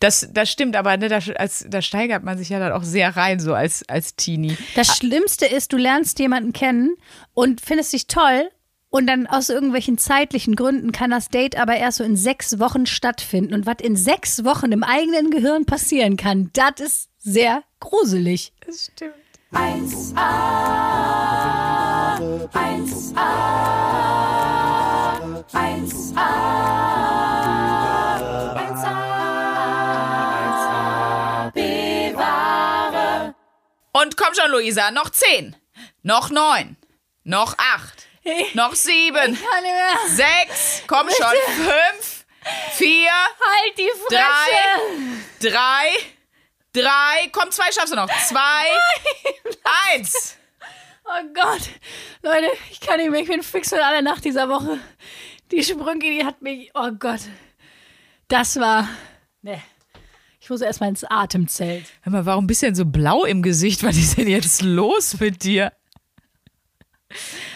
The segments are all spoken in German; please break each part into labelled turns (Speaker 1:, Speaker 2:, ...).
Speaker 1: Das, das stimmt, aber ne, da, als, da steigert man sich ja dann auch sehr rein, so als, als Teenie.
Speaker 2: Das Schlimmste ist, du lernst jemanden kennen und findest dich toll und dann aus irgendwelchen zeitlichen Gründen kann das Date aber erst so in sechs Wochen stattfinden. Und was in sechs Wochen im eigenen Gehirn passieren kann, das ist sehr gruselig.
Speaker 1: Das stimmt.
Speaker 3: 1a, 1a, 1a,
Speaker 1: Und komm schon, Luisa, noch zehn, noch neun, noch acht, noch sieben,
Speaker 2: Ich nicht mehr.
Speaker 1: sechs, komm schon, fünf, vier,
Speaker 2: Halt die Fresse!
Speaker 1: drei, drei, drei, komm, zwei schaffst du noch. Zwei, eins.
Speaker 2: Oh Gott. Leute, ich kann nicht mehr. Ich bin fix von aller Nacht dieser Woche. Die Sprünge, die hat mich. Oh Gott. Das war. Ne. Ich muss erstmal ins Atemzelt.
Speaker 1: Hör mal, warum bist du denn so blau im Gesicht? Was ist denn jetzt los mit dir?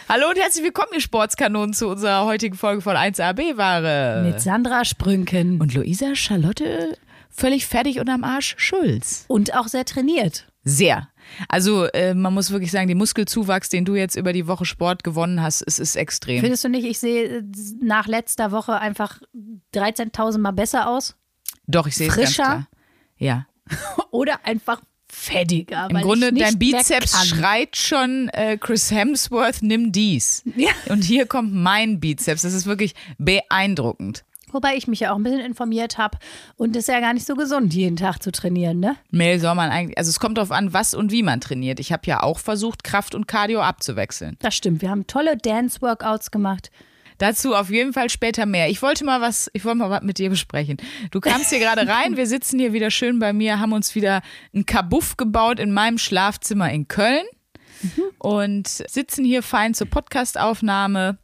Speaker 1: Hallo und herzlich willkommen, ihr Sportskanonen, zu unserer heutigen Folge von 1AB-Ware.
Speaker 2: Mit Sandra Sprünken.
Speaker 1: Und Luisa Charlotte völlig fertig und am Arsch Schulz.
Speaker 2: Und auch sehr trainiert.
Speaker 1: Sehr. Also äh, man muss wirklich sagen, der Muskelzuwachs, den du jetzt über die Woche Sport gewonnen hast, es ist extrem.
Speaker 2: Findest du nicht, ich sehe äh, nach letzter Woche einfach 13.000 Mal besser aus?
Speaker 1: Doch, ich sehe es ganz
Speaker 2: Frischer?
Speaker 1: klar. Ja.
Speaker 2: Oder einfach fettiger?
Speaker 1: Im Grunde, dein Bizeps schreit schon, äh, Chris Hemsworth, nimm dies.
Speaker 2: Ja.
Speaker 1: Und hier kommt mein Bizeps. Das ist wirklich beeindruckend.
Speaker 2: Wobei ich mich ja auch ein bisschen informiert habe. Und es ist ja gar nicht so gesund, jeden Tag zu trainieren, ne?
Speaker 1: Mail soll man eigentlich, also es kommt darauf an, was und wie man trainiert. Ich habe ja auch versucht, Kraft und Cardio abzuwechseln.
Speaker 2: Das stimmt. Wir haben tolle Dance-Workouts gemacht.
Speaker 1: Dazu auf jeden Fall später mehr. Ich wollte mal was, ich wollte mal was mit dir besprechen. Du kamst hier gerade rein, wir sitzen hier wieder schön bei mir, haben uns wieder ein Kabuff gebaut in meinem Schlafzimmer in Köln und sitzen hier fein zur Podcastaufnahme.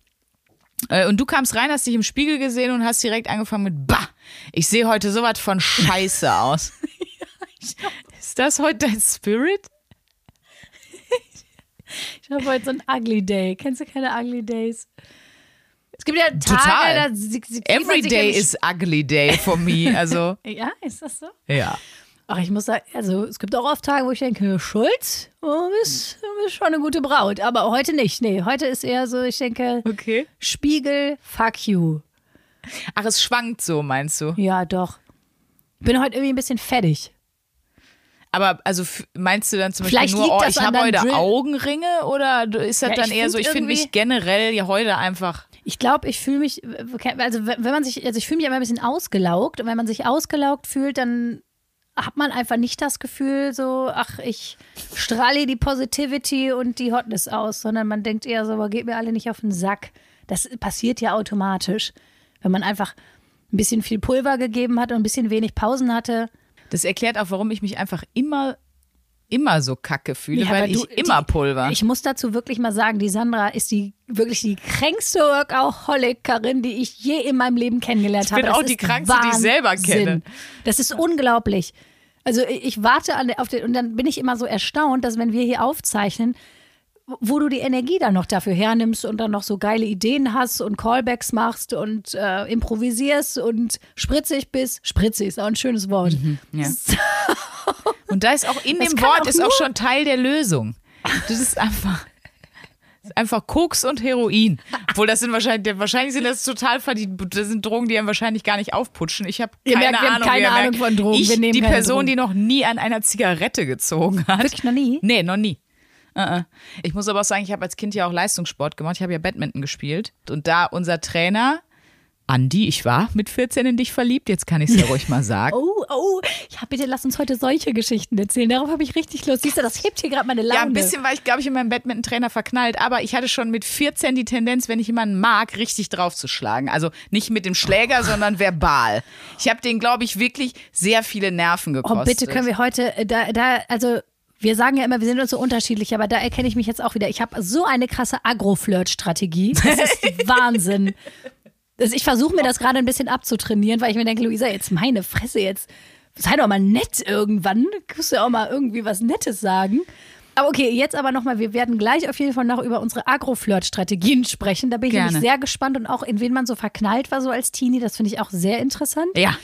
Speaker 1: Äh, Und du kamst rein, hast dich im Spiegel gesehen und hast direkt angefangen mit Bah, ich sehe heute sowas von Scheiße aus. Ist das heute dein Spirit?
Speaker 2: Ich habe heute so einen Ugly Day. Kennst du keine Ugly Days? Es gibt ja Tage,
Speaker 1: Total.
Speaker 2: da sie, sie,
Speaker 1: Every day is ugly day for me. Also,
Speaker 2: Ja, ist das so?
Speaker 1: ja.
Speaker 2: Ach, ich muss sagen, also es gibt auch oft Tage, wo ich denke, Schulz, oh, du bist, du bist schon eine gute Braut. Aber heute nicht. Nee, heute ist eher so, ich denke,
Speaker 1: Okay.
Speaker 2: Spiegel, fuck you.
Speaker 1: Ach, es schwankt so, meinst du?
Speaker 2: Ja, doch. Bin heute irgendwie ein bisschen fettig.
Speaker 1: Aber also meinst du dann zum
Speaker 2: Vielleicht
Speaker 1: Beispiel nur, oh, ich habe heute
Speaker 2: Drill.
Speaker 1: Augenringe oder ist das
Speaker 2: Ja,
Speaker 1: dann
Speaker 2: ich
Speaker 1: eher so, ich finde mich generell ja heute einfach.
Speaker 2: Ich glaube, ich fühle mich, also wenn man sich, also ich fühle mich immer ein bisschen ausgelaugt und wenn man sich ausgelaugt fühlt, dann hat man einfach nicht das Gefühl so, ach, ich strahle die Positivity und die Hotness aus, sondern man denkt eher so, aber geht mir alle nicht auf den Sack. Das passiert ja automatisch, wenn man einfach ein bisschen viel Pulver gegeben hat und ein bisschen wenig Pausen hatte.
Speaker 1: Das erklärt auch, warum ich mich einfach immer, immer so kacke fühle,
Speaker 2: Ja,
Speaker 1: weil
Speaker 2: aber
Speaker 1: ich
Speaker 2: du-
Speaker 1: immer
Speaker 2: die-
Speaker 1: Pulver.
Speaker 2: Ich muss dazu wirklich mal sagen, die Sandra ist die wirklich die kränkste Workaholikerin, die ich je in meinem Leben kennengelernt
Speaker 1: Ich
Speaker 2: habe.
Speaker 1: bin
Speaker 2: Das
Speaker 1: auch die
Speaker 2: ist
Speaker 1: krankste, die ich selber
Speaker 2: Wahnsinn.
Speaker 1: kenne.
Speaker 2: Das ist unglaublich. Also ich ich warte an, auf den, und dann bin ich immer so erstaunt, dass wenn wir hier aufzeichnen, wo du die Energie dann noch dafür hernimmst und dann noch so geile Ideen hast und Callbacks machst und äh, improvisierst und spritzig bist. Spritzig ist auch ein schönes Wort.
Speaker 1: Mhm. ja. Und da ist auch in
Speaker 2: Das
Speaker 1: dem Wort
Speaker 2: auch
Speaker 1: ist auch schon Teil der Lösung. Das ist einfach. Einfach Koks und Heroin. Obwohl, das sind wahrscheinlich, wahrscheinlich sind das total verdient. Das sind Drogen, die einem wahrscheinlich gar nicht aufputschen. Ich habe keine
Speaker 2: merkt,
Speaker 1: Ahnung.
Speaker 2: keine Ahnung
Speaker 1: merkt.
Speaker 2: von Drogen.
Speaker 1: Ich, die Person,
Speaker 2: Drogen.
Speaker 1: die noch nie an einer Zigarette gezogen hat.
Speaker 2: Wirklich noch nie?
Speaker 1: Nee, noch nie. Uh-uh. Ich muss aber auch sagen, ich habe als Kind ja auch Leistungssport gemacht. Ich habe ja Badminton gespielt. Und da unser Trainer, Andi, ich war mit 14 in dich verliebt, jetzt kann ich es ja ruhig mal sagen.
Speaker 2: Oh, oh, ja, bitte lass uns heute solche Geschichten erzählen. Darauf habe ich richtig Lust. Siehst du, das hebt hier gerade meine Laune.
Speaker 1: Ja, ein bisschen war ich, glaube ich, in meinem Badminton-Trainer verknallt, aber ich hatte schon mit 14 die Tendenz, wenn ich jemanden mag, richtig draufzuschlagen. Also nicht mit dem Schläger, sondern verbal. Ich habe den, glaube ich, wirklich sehr viele Nerven gekostet.
Speaker 2: Oh, bitte können wir heute, äh, da, da, also wir sagen ja immer, wir sind uns so unterschiedlich, aber da erkenne ich mich jetzt auch wieder. Ich habe so eine krasse Agro-Flirt-Strategie. Das ist Wahnsinn. Das, ich versuche mir das gerade ein bisschen abzutrainieren, weil ich mir denke, Luisa, jetzt meine Fresse jetzt. Sei doch mal nett irgendwann. Du musst ja auch mal irgendwie was Nettes sagen. Aber okay, jetzt aber nochmal, wir werden gleich auf jeden Fall noch über unsere Agro-Flirt-Strategien sprechen. Da bin ich
Speaker 1: Gerne.
Speaker 2: nämlich sehr gespannt und auch in wen man so verknallt war, so als Teenie. Das finde ich auch sehr interessant.
Speaker 1: Ja.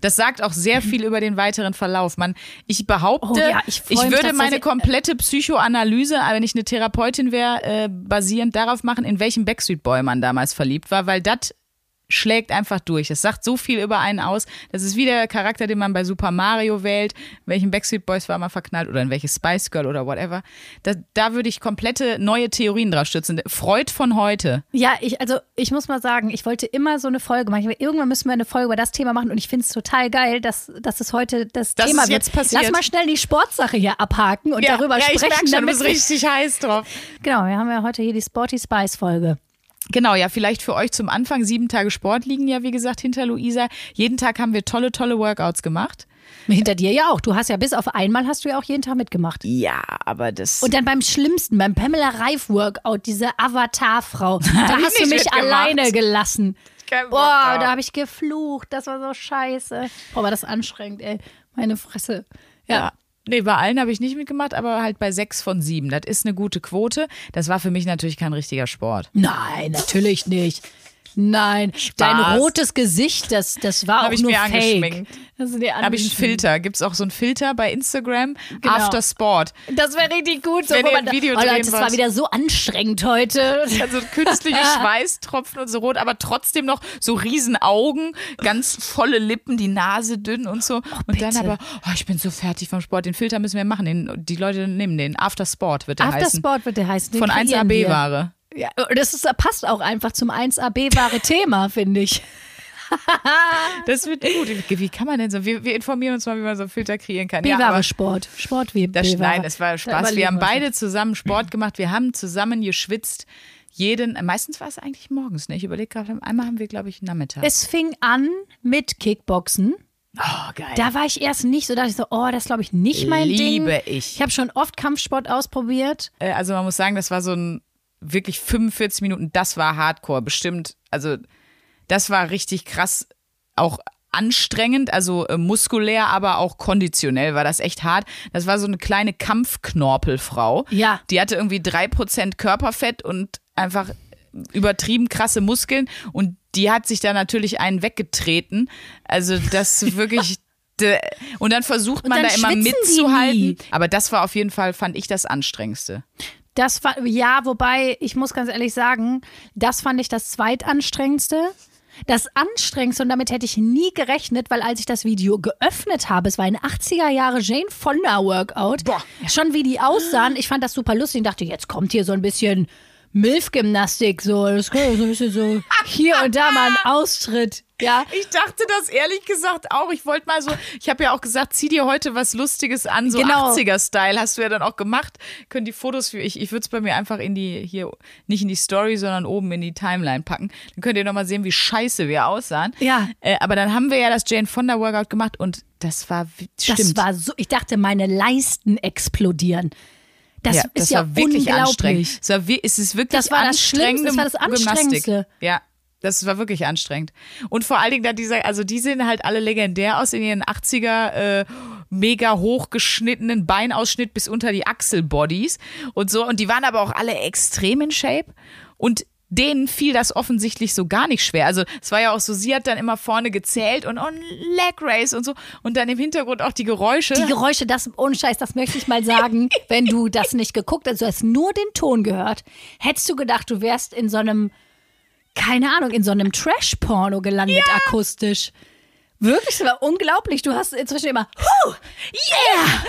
Speaker 1: Das sagt auch sehr viel über den weiteren Verlauf. Man, ich behaupte,
Speaker 2: Oh ja, ich mich
Speaker 1: würde meine komplette Psychoanalyse, wenn ich eine Therapeutin wäre, äh, basierend darauf machen, in welchen Backstreet Boy man damals verliebt war, weil das schlägt einfach durch. Es sagt so viel über einen aus. Das ist wie der Charakter, den man bei Super Mario wählt. Welchen Backstreet Boys war man verknallt oder in welches Spice Girl oder whatever. Da, da würde ich komplette neue Theorien drauf stützen. Freud von heute.
Speaker 2: Ja, ich, also ich muss mal sagen, ich wollte immer so eine Folge machen. Ich Irgendwann müssen wir eine Folge über das Thema machen und ich finde es total geil, dass, dass es heute das
Speaker 1: Dass
Speaker 2: Thema wird.
Speaker 1: jetzt passiert.
Speaker 2: Lass mal schnell die Sportsache hier abhaken und darüber
Speaker 1: ja, ich
Speaker 2: sprechen.
Speaker 1: merk schon, du bist richtig heiß drauf.
Speaker 2: Genau, wir haben ja heute hier die Sporty Spice Folge.
Speaker 1: Genau, ja, vielleicht für euch zum Anfang. Sieben Tage Sport liegen ja, wie gesagt, hinter Luisa. Jeden Tag haben wir tolle, tolle Workouts gemacht.
Speaker 2: Hinter dir ja auch. Du hast ja bis auf einmal hast du ja auch jeden Tag mitgemacht.
Speaker 1: Ja, aber das.
Speaker 2: Und dann beim schlimmsten, beim Pamela Reif Workout, diese Avatar-Frau, da hast du mich alleine gelassen. Boah, da habe ich geflucht. Das war so scheiße. Boah, war das anstrengend, ey. Meine Fresse. Ja.
Speaker 1: ja. Nee, bei allen habe ich nicht mitgemacht, aber halt bei sechs von sieben. Das ist eine gute Quote. Das war für mich natürlich kein richtiger Sport.
Speaker 2: Nein, natürlich nicht. Nein, dein rotes Gesicht, das, das war
Speaker 1: Hab
Speaker 2: auch
Speaker 1: ich
Speaker 2: nur
Speaker 1: mir
Speaker 2: fake.
Speaker 1: angeschminkt.
Speaker 2: Das sind die
Speaker 1: Habe ich einen Filter. Gibt es auch so einen Filter bei Instagram?
Speaker 2: Genau.
Speaker 1: After Sport.
Speaker 2: Das wäre richtig gut. So,
Speaker 1: Wenn ihr
Speaker 2: man
Speaker 1: ein Video
Speaker 2: oh, Leute, das war wieder so anstrengend heute.
Speaker 1: Also künstliche Schweißtropfen und so rot, aber trotzdem noch so riesen Augen, ganz volle Lippen, die Nase dünn und so. und dann aber, oh, ich bin so fertig vom Sport. Den Filter müssen wir machen. Den, die Leute nehmen den. After Sport wird der
Speaker 2: After
Speaker 1: heißen.
Speaker 2: Sport wird der heißen. Den
Speaker 1: Von
Speaker 2: kreieren wir.
Speaker 1: 1AB-Ware.
Speaker 2: Ja, das ist, passt auch einfach zum 1AB-wahre Thema, finde ich.
Speaker 1: Das wird gut. Wie, kann man denn so? Wir, wir informieren uns mal, wie man so einen Filter kreieren kann.
Speaker 2: B-Ware
Speaker 1: aber
Speaker 2: Sport. Sport wie
Speaker 1: das, nein, es war Spaß. Wir haben beide zusammen Sport gemacht. Wir haben zusammen geschwitzt. Jeden, meistens war es eigentlich morgens. Ne? Ich überlege gerade, einmal haben wir, glaube ich, Nachmittag.
Speaker 2: Es fing an mit Kickboxen.
Speaker 1: oh, geil.
Speaker 2: Da war ich erst nicht so, da dachte ich so, oh, das ist, glaube ich nicht mein Ding.
Speaker 1: Liebe ich.
Speaker 2: Ich habe schon oft Kampfsport ausprobiert.
Speaker 1: Äh, also man muss sagen, das war so ein wirklich 45 Minuten, das war Hardcore, bestimmt. Also das war richtig krass, auch anstrengend, also äh, muskulär, aber auch konditionell war das echt hart. Das war so eine kleine Kampfknorpelfrau.
Speaker 2: Ja.
Speaker 1: Die hatte irgendwie 3% Körperfett und einfach übertrieben krasse Muskeln und die hat sich da natürlich einen weggetreten. Also das wirklich und dann versucht man
Speaker 2: dann
Speaker 1: da immer mitzuhalten. Aber das war auf jeden Fall, fand ich, das Anstrengendste.
Speaker 2: Das war, ja, wobei, ich muss ganz ehrlich sagen, das fand ich das zweitanstrengendste. Das anstrengendste, und damit hätte ich nie gerechnet, weil als ich das Video geöffnet habe, es war ein 80er Jahre Jane Fonda Workout,
Speaker 1: Boah.
Speaker 2: schon wie die aussahen, ich fand das super lustig und dachte, jetzt kommt hier so ein bisschen Milf-Gymnastik, so, das kommt so ein bisschen so hier und da mal ein Austritt, ja.
Speaker 1: Ich dachte das ehrlich gesagt auch. Ich wollte mal so, ich habe ja auch gesagt, zieh dir heute was Lustiges an, so
Speaker 2: Genau.
Speaker 1: 80er-Style. Hast du ja dann auch gemacht. Können die Fotos für ich, ich würde es bei mir einfach in die, hier, nicht in die Story, sondern oben in die Timeline packen. Dann könnt ihr nochmal sehen, wie scheiße wir aussahen.
Speaker 2: Ja.
Speaker 1: Äh, aber dann haben wir ja das Jane Fonda Workout gemacht und das war, wie-
Speaker 2: Das
Speaker 1: stimmt.
Speaker 2: war so, ich dachte, meine Leisten explodieren. Das
Speaker 1: ja,
Speaker 2: ist
Speaker 1: das
Speaker 2: ja
Speaker 1: war wirklich
Speaker 2: unglaublich.
Speaker 1: anstrengend. Es, war, es ist wirklich
Speaker 2: Das war das Schlimmste, das war das
Speaker 1: Gymnastik.
Speaker 2: Anstrengendste.
Speaker 1: Ja, das war wirklich anstrengend. Und vor allen Dingen da dieser, also die sehen halt alle legendär aus in ihren 80er äh, mega hochgeschnittenen Beinausschnitt bis unter die Achselbodies und so. Und die waren aber auch alle extrem in Shape. Und denen fiel das offensichtlich so gar nicht schwer. Also es war ja auch so, sie hat dann immer vorne gezählt und, und Leg Race und so. Und dann im Hintergrund auch die Geräusche.
Speaker 2: Die Geräusche, das ohne Scheiß, das möchte ich mal sagen, wenn du das nicht geguckt hast, du hast nur den Ton gehört, hättest du gedacht, du wärst in so einem, keine Ahnung, in so einem Trash-Porno gelandet akustisch. Wirklich, das war unglaublich. Du hast inzwischen immer, huh, yeah,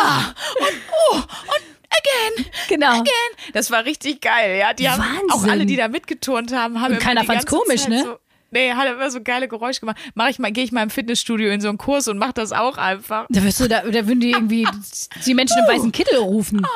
Speaker 2: ah, und, oh, und again, genau.
Speaker 1: Again. Das war richtig geil, ja. Die haben
Speaker 2: Wahnsinn.
Speaker 1: auch alle, die da mitgeturnt haben, haben
Speaker 2: Und keiner fand's komisch,
Speaker 1: Zeit
Speaker 2: ne?
Speaker 1: So, nee, hat immer so geile Geräusche gemacht. Mach ich mal, gehe ich mal im Fitnessstudio in so einen Kurs und mach das auch einfach.
Speaker 2: Da, wirst du, da, da würden die irgendwie die Menschen im weißen Kittel rufen.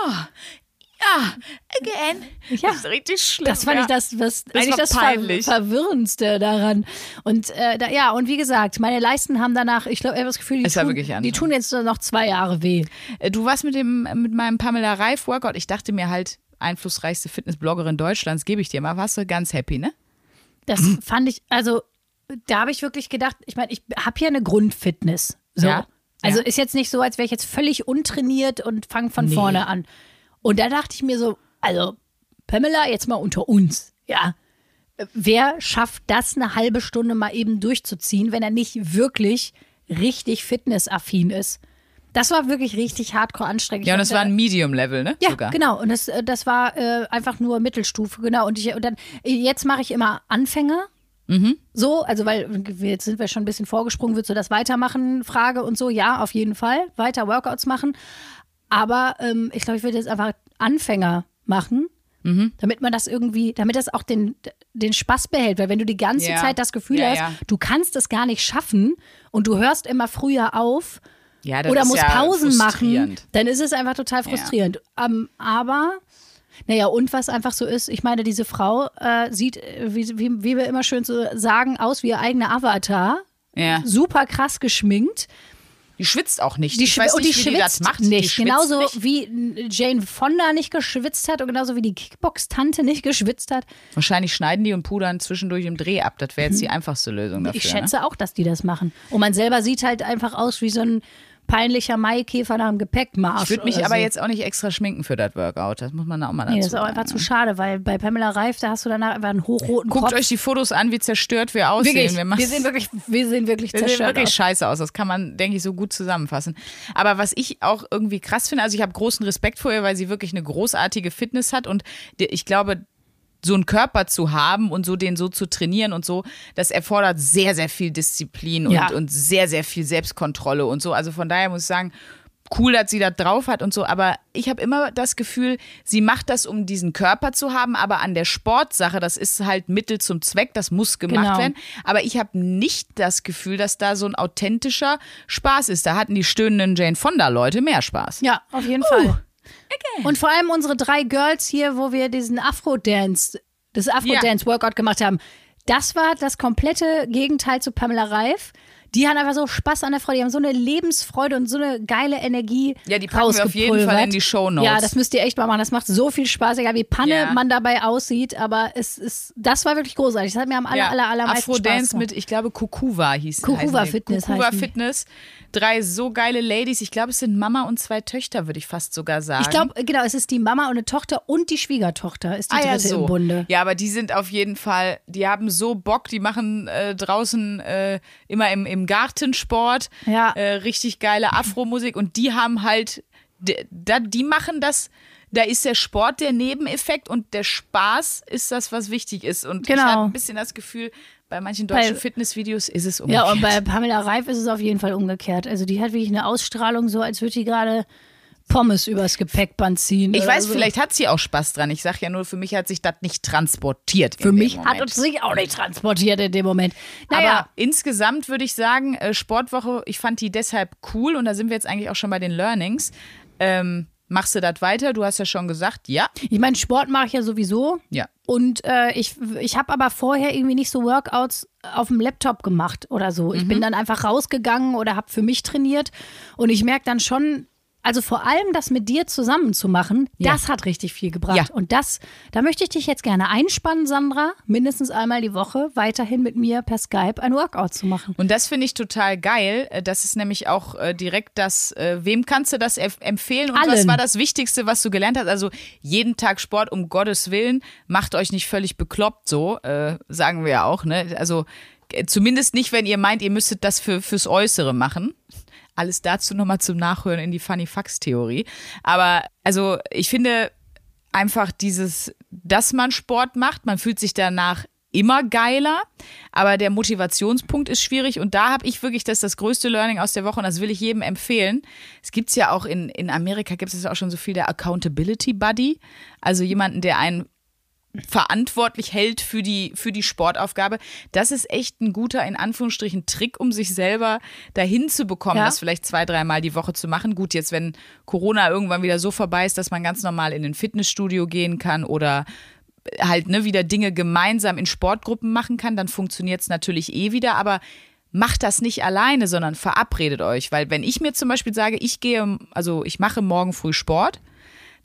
Speaker 1: Ja, again.
Speaker 2: Ja.
Speaker 1: Das ist richtig schlimm.
Speaker 2: Das fand
Speaker 1: ja.
Speaker 2: ich das, was
Speaker 1: Das
Speaker 2: eigentlich das
Speaker 1: peinlich.
Speaker 2: Verwirrendste daran. Und äh, da, ja, und wie gesagt, meine Leisten haben danach, ich glaube, ich habe das Gefühl, die, tun, die tun jetzt noch zwei Jahre weh.
Speaker 1: Äh, Du warst mit dem mit meinem Pamela Reif Workout. Ich dachte mir halt einflussreichste Fitnessbloggerin Deutschlands, gebe ich dir mal. Warst du ganz happy, ne?
Speaker 2: Das fand ich, also da habe ich wirklich gedacht, ich meine, ich habe hier eine Grundfitness. So.
Speaker 1: Ja,
Speaker 2: Also
Speaker 1: ja.
Speaker 2: ist jetzt nicht so, als wäre ich jetzt völlig untrainiert und fange von vorne an. Und da dachte ich mir so, also Pamela, jetzt mal unter uns, ja. wer schafft das eine halbe Stunde mal eben durchzuziehen, wenn er nicht wirklich richtig fitnessaffin ist? Das war wirklich richtig hardcore anstrengend.
Speaker 1: Ja, und das war ein Medium-Level, ne?
Speaker 2: ja,
Speaker 1: Sogar.
Speaker 2: genau. Und das, äh, das war äh, einfach nur Mittelstufe, genau. Und, ich, und dann, jetzt mache ich immer Anfänger.
Speaker 1: Mhm.
Speaker 2: So, also weil jetzt sind wir schon ein bisschen vorgesprungen, würdest du das weitermachen, Frage und so, ja, auf jeden Fall, weiter Workouts machen. Aber ähm, ich glaube, ich würde jetzt einfach Anfänger machen,
Speaker 1: Mhm.
Speaker 2: damit man das irgendwie, damit das auch den, den Spaß behält. Weil wenn du die ganze
Speaker 1: Ja.
Speaker 2: Zeit das Gefühl
Speaker 1: Ja,
Speaker 2: hast,
Speaker 1: ja.
Speaker 2: du kannst es gar nicht schaffen und du hörst immer früher auf, oder
Speaker 1: ist
Speaker 2: muss
Speaker 1: ja
Speaker 2: Pausen machen, dann ist es einfach total frustrierend. Ähm, aber, naja, und was einfach so ist, ich meine, diese Frau äh, sieht, äh, wie, wie, wie wir immer schön so sagen, aus wie ihr eigener Avatar.
Speaker 1: Ja.
Speaker 2: Super krass geschminkt.
Speaker 1: Die schwitzt auch nicht.
Speaker 2: Die
Speaker 1: ich weiß
Speaker 2: und
Speaker 1: nicht,
Speaker 2: die
Speaker 1: wie die das
Speaker 2: schwitzt
Speaker 1: macht. Die
Speaker 2: nicht.
Speaker 1: schwitzt
Speaker 2: Genauso
Speaker 1: nicht.
Speaker 2: wie Jane Fonda nicht geschwitzt hat und genauso wie die Kickbox-Tante nicht geschwitzt hat.
Speaker 1: Wahrscheinlich schneiden die und pudern zwischendurch im Dreh ab. Das wäre jetzt die einfachste Lösung dafür.
Speaker 2: Ich schätze auch, dass die das machen. Und man selber sieht halt einfach aus wie so ein peinlicher Maikäfer nach einem Gepäckmarsch.
Speaker 1: Ne? Ich würde mich aber
Speaker 2: so.
Speaker 1: jetzt auch nicht extra schminken für das Workout. Das muss man auch mal dazu
Speaker 2: Nee, das ist auch
Speaker 1: sagen.
Speaker 2: einfach zu schade, weil bei Pamela Reif, da hast du danach einfach einen hochroten
Speaker 1: Guckt
Speaker 2: Kopf.
Speaker 1: euch die Fotos an, wie zerstört wir aussehen.
Speaker 2: wirklich,
Speaker 1: wir,
Speaker 2: wir, sehen wirklich, wir sehen wirklich
Speaker 1: wir sehen
Speaker 2: zerstört
Speaker 1: wirklich
Speaker 2: aus.
Speaker 1: scheiße aus. Das kann man, denke ich, so gut zusammenfassen. Aber was ich auch irgendwie krass finde, also ich habe großen Respekt vor ihr, weil sie wirklich eine großartige Fitness hat und ich glaube, so einen Körper zu haben und so den so zu trainieren und so, das erfordert sehr, sehr viel Disziplin und,
Speaker 2: Ja.
Speaker 1: und sehr, sehr viel Selbstkontrolle und so. Also von daher muss ich sagen, cool, dass sie das drauf hat und so, aber ich habe immer das Gefühl, sie macht das, um diesen Körper zu haben, aber an der Sportsache, das ist halt Mittel zum Zweck, das muss gemacht
Speaker 2: Genau.
Speaker 1: werden. Aber ich habe nicht das Gefühl, dass da so ein authentischer Spaß ist. Da hatten die stöhnenden Jane Fonda-Leute mehr Spaß.
Speaker 2: Ja, auf jeden Fall. Und vor allem unsere drei Girls hier, wo wir diesen Afro-Dance, das Afro-Dance-Workout gemacht haben, das war das komplette Gegenteil zu Pamela Reif. Die haben einfach so Spaß an der Freude, die haben so eine Lebensfreude und so eine geile Energie.
Speaker 1: Ja, die packen wir auf jeden. Fall in die Shownotes.
Speaker 2: Ja, das müsst ihr echt mal machen. Das macht so viel Spaß, egal wie Panne
Speaker 1: Ja.
Speaker 2: man dabei aussieht, aber es ist, das war wirklich großartig. Das hat mir am aller, aller, allermeisten Spaß
Speaker 1: Afrodance mit, ich glaube, Kukuwa hieß heißen die.
Speaker 2: Fitness
Speaker 1: Kukuwa
Speaker 2: heißen die.
Speaker 1: Drei so geile Ladies. Ich glaube, es sind Mama und zwei Töchter, würde ich fast sogar sagen.
Speaker 2: Ich glaube, genau, es ist die Mama und eine Tochter und die Schwiegertochter ist die
Speaker 1: Ah, ja,
Speaker 2: dritte
Speaker 1: so.
Speaker 2: im Bunde.
Speaker 1: Ja, aber die sind auf jeden Fall, die haben so Bock, die machen äh, draußen äh, immer im, im Gartensport
Speaker 2: Ja.
Speaker 1: äh, richtig geile Afro-Musik und die haben halt, d- da, die machen das, da ist der Sport der Nebeneffekt und der Spaß ist das, was wichtig ist. Und ich
Speaker 2: Genau.
Speaker 1: habe ein bisschen das Gefühl, bei manchen deutschen
Speaker 2: Bei-
Speaker 1: Fitnessvideos ist es umgekehrt.
Speaker 2: Ja, und bei Pamela Reif ist es auf jeden Fall umgekehrt. Also die hat wirklich eine Ausstrahlung, so als würde die gerade Pommes übers Gepäckband ziehen.
Speaker 1: ich weiß,
Speaker 2: so.
Speaker 1: vielleicht hat sie auch Spaß dran. Ich sage ja nur, für mich hat sich das nicht transportiert.
Speaker 2: Für mich hat uns sich auch nicht transportiert in dem Moment. Naja,
Speaker 1: Aber insgesamt würde ich sagen, äh, Sportwoche, ich fand die deshalb cool und da sind wir jetzt eigentlich auch schon bei den Learnings. Ähm, machst du das weiter? Du hast ja schon gesagt, ja.
Speaker 2: ich meine, Sport mache ich ja sowieso.
Speaker 1: Ja.
Speaker 2: Und äh, ich, ich habe aber vorher irgendwie nicht so Workouts auf dem Laptop gemacht oder so. Ich
Speaker 1: Mhm.
Speaker 2: bin dann einfach rausgegangen oder habe für mich trainiert. Und ich merke dann schon, also vor allem das mit dir zusammen zu machen,
Speaker 1: Ja.
Speaker 2: das hat richtig viel gebracht.
Speaker 1: Ja.
Speaker 2: Und das, da möchte ich dich jetzt gerne einspannen, Sandra, mindestens einmal die Woche weiterhin mit mir per Skype ein Workout zu machen.
Speaker 1: Und das finde ich total geil. Äh, Das ist nämlich auch äh, direkt das, äh, wem kannst du das empfehlen und was
Speaker 2: Allen.
Speaker 1: war das Wichtigste, was du gelernt hast? Also jeden Tag Sport, um Gottes Willen, macht euch nicht völlig bekloppt so, äh, sagen wir ja auch. Ne? Also zumindest nicht, wenn ihr meint, ihr müsstet das für, fürs Äußere machen. Alles dazu nochmal zum Nachhören in die Funny Fax Theorie. Aber also ich finde einfach dieses, dass man Sport macht, man fühlt sich danach immer geiler, aber der Motivationspunkt ist schwierig und da habe ich wirklich das, das größte Learning aus der Woche und das will ich jedem empfehlen. Es gibt's ja auch in, in Amerika, gibt es auch schon so viel der Accountability Buddy, also jemanden, der einen verantwortlich hält für die, für die Sportaufgabe. Das ist echt ein guter, in Anführungsstrichen, Trick, um sich selber dahin zu bekommen,
Speaker 2: Ja.
Speaker 1: das vielleicht zwei, dreimal die Woche zu machen. Gut, jetzt, wenn Corona irgendwann wieder so vorbei ist, dass man ganz normal in ein Fitnessstudio gehen kann oder halt ne, wieder Dinge gemeinsam in Sportgruppen machen kann, dann funktioniert es natürlich eh wieder, aber macht das nicht alleine, sondern verabredet euch. Weil wenn ich mir zum Beispiel sage, ich gehe, also ich mache morgen früh Sport,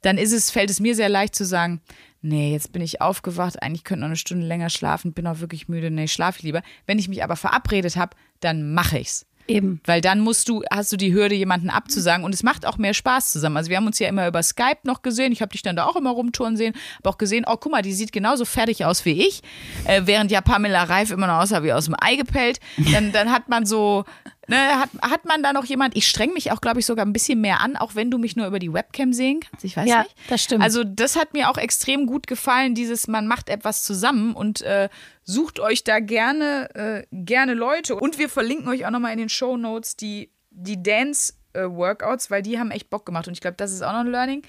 Speaker 1: dann ist es, fällt es mir sehr leicht zu sagen, nee, jetzt bin ich aufgewacht, eigentlich könnte noch eine Stunde länger schlafen, bin auch wirklich müde, nee, schlafe ich lieber. Wenn ich mich aber verabredet habe, dann mache ich's.
Speaker 2: Eben.
Speaker 1: Weil dann musst du, hast du die Hürde, jemanden abzusagen und es macht auch mehr Spaß zusammen. Also wir haben uns ja immer über Skype noch gesehen. Ich habe dich dann da auch immer rumtouren sehen, aber auch gesehen, oh guck mal, die sieht genauso fertig aus wie ich, äh, während ja Pamela Reif immer noch aussah wie aus dem Ei gepellt. Dann, dann hat man so, ne, hat, hat man da noch jemand, ich streng mich auch, glaube ich, sogar ein bisschen mehr an, auch wenn du mich nur über die Webcam sehen kannst. Ich weiß
Speaker 2: Ja,
Speaker 1: nicht.
Speaker 2: das stimmt.
Speaker 1: Also das hat mir auch extrem gut gefallen, dieses, man macht etwas zusammen und äh, sucht euch da gerne, äh, gerne Leute. Und wir verlinken euch auch nochmal in den Show Notes die, die Dance-Workouts, weil die haben echt Bock gemacht. Und ich glaube, das ist auch noch ein Learning.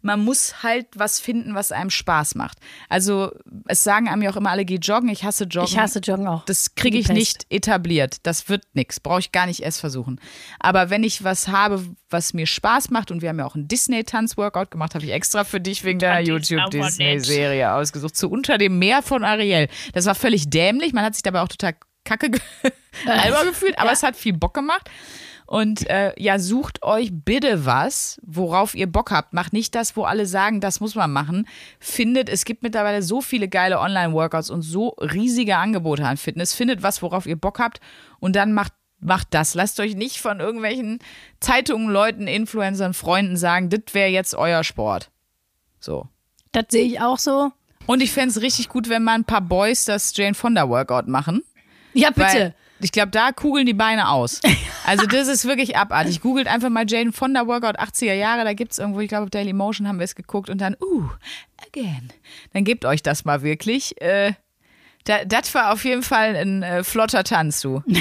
Speaker 1: Man muss halt was finden, was einem Spaß macht. Also es sagen einem ja auch immer alle, geh joggen. Ich hasse Joggen.
Speaker 2: Ich hasse Joggen auch.
Speaker 1: Das kriege ich nicht etabliert. Das wird nichts. Brauche ich gar nicht erst versuchen. Aber wenn ich was habe, was mir Spaß macht, und wir haben ja auch einen Disney-Tanz-Workout gemacht, habe ich extra für dich wegen deiner YouTube-Disney-Serie ausgesucht. Zu Unter dem Meer von Ariel. Das war völlig dämlich. Man hat sich dabei auch total kacke ge albern gefühlt, aber es hat viel Bock gemacht. Und äh, ja, sucht euch bitte was, worauf ihr Bock habt. Macht nicht das, wo alle sagen, das muss man machen. Findet, es gibt mittlerweile so viele geile Online-Workouts und so riesige Angebote an Fitness. Findet was, worauf ihr Bock habt und dann macht, macht das. Lasst euch nicht von irgendwelchen Zeitungen, Leuten, Influencern, Freunden sagen, das wäre jetzt euer Sport. So.
Speaker 2: Das sehe ich auch so.
Speaker 1: Und ich fände es richtig gut, wenn mal ein paar Boys das Jane Fonda Workout machen.
Speaker 2: Ja, bitte.
Speaker 1: Weil ich glaube, da kugeln die Beine aus. Also das ist wirklich abartig. Googelt einfach mal Jane Fonda Workout 80er Jahre, da gibt es irgendwo, ich glaube auf Daily Motion haben wir es geguckt und dann, uh, again. Dann gebt euch das mal wirklich. Äh, da- das war auf jeden Fall ein äh, flotter Tanz, du.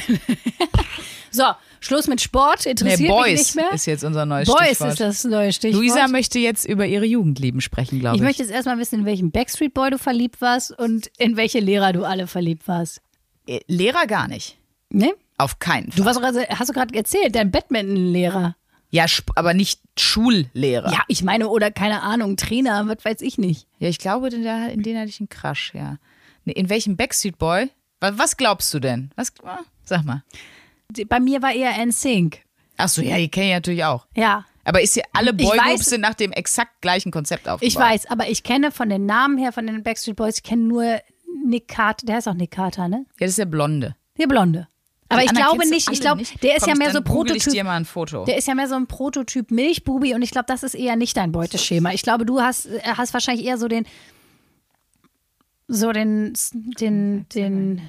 Speaker 2: So, Schluss mit Sport.
Speaker 1: Nee,
Speaker 2: Interessiert mich
Speaker 1: Boys
Speaker 2: nicht mehr.
Speaker 1: ist jetzt unser neues
Speaker 2: Boys
Speaker 1: Stichwort.
Speaker 2: ist das neue Stichwort.
Speaker 1: Luisa möchte jetzt über ihre Jugendlieben sprechen, glaube
Speaker 2: ich
Speaker 1: ich.
Speaker 2: möchte jetzt erstmal wissen, in welchen Backstreet Boy du verliebt warst und in welche Lehrer du alle verliebt warst.
Speaker 1: Äh, Lehrer gar nicht.
Speaker 2: Ne?
Speaker 1: Auf keinen Fall.
Speaker 2: Du warst also, hast du gerade erzählt, dein Badminton-Lehrer.
Speaker 1: ja, aber nicht Schullehrer.
Speaker 2: Ja, ich meine, oder keine Ahnung, Trainer, was weiß ich nicht.
Speaker 1: Ja, ich glaube, in, der, in den hatte ich einen Crush, ja. Nee, in welchem Backstreet Boy? Was, glaubst du denn? Was, sag mal.
Speaker 2: Bei mir war eher NSYNC.
Speaker 1: Ach so, ja, die kenne ich natürlich auch.
Speaker 2: Ja.
Speaker 1: Aber ist ja, alle Boygroups sind nach dem exakt gleichen Konzept aufgebaut.
Speaker 2: Ich weiß, aber ich kenne von den Namen her, von den Backstreet Boys, ich kenne nur Nick Carter, der heißt auch Nick Carter, ne?
Speaker 1: Ja, das ist der Blonde.
Speaker 2: Der Blonde. Aber ich glaube
Speaker 1: du
Speaker 2: nicht, ich glaube, der ist ja mehr so Prototyp.
Speaker 1: dir mal ein Foto.
Speaker 2: Der ist ja mehr so ein Prototyp Milchbubi und ich glaube, das ist eher nicht dein Beuteschema. Ich glaube, du hast, äh, hast wahrscheinlich eher so den, so den, den, den,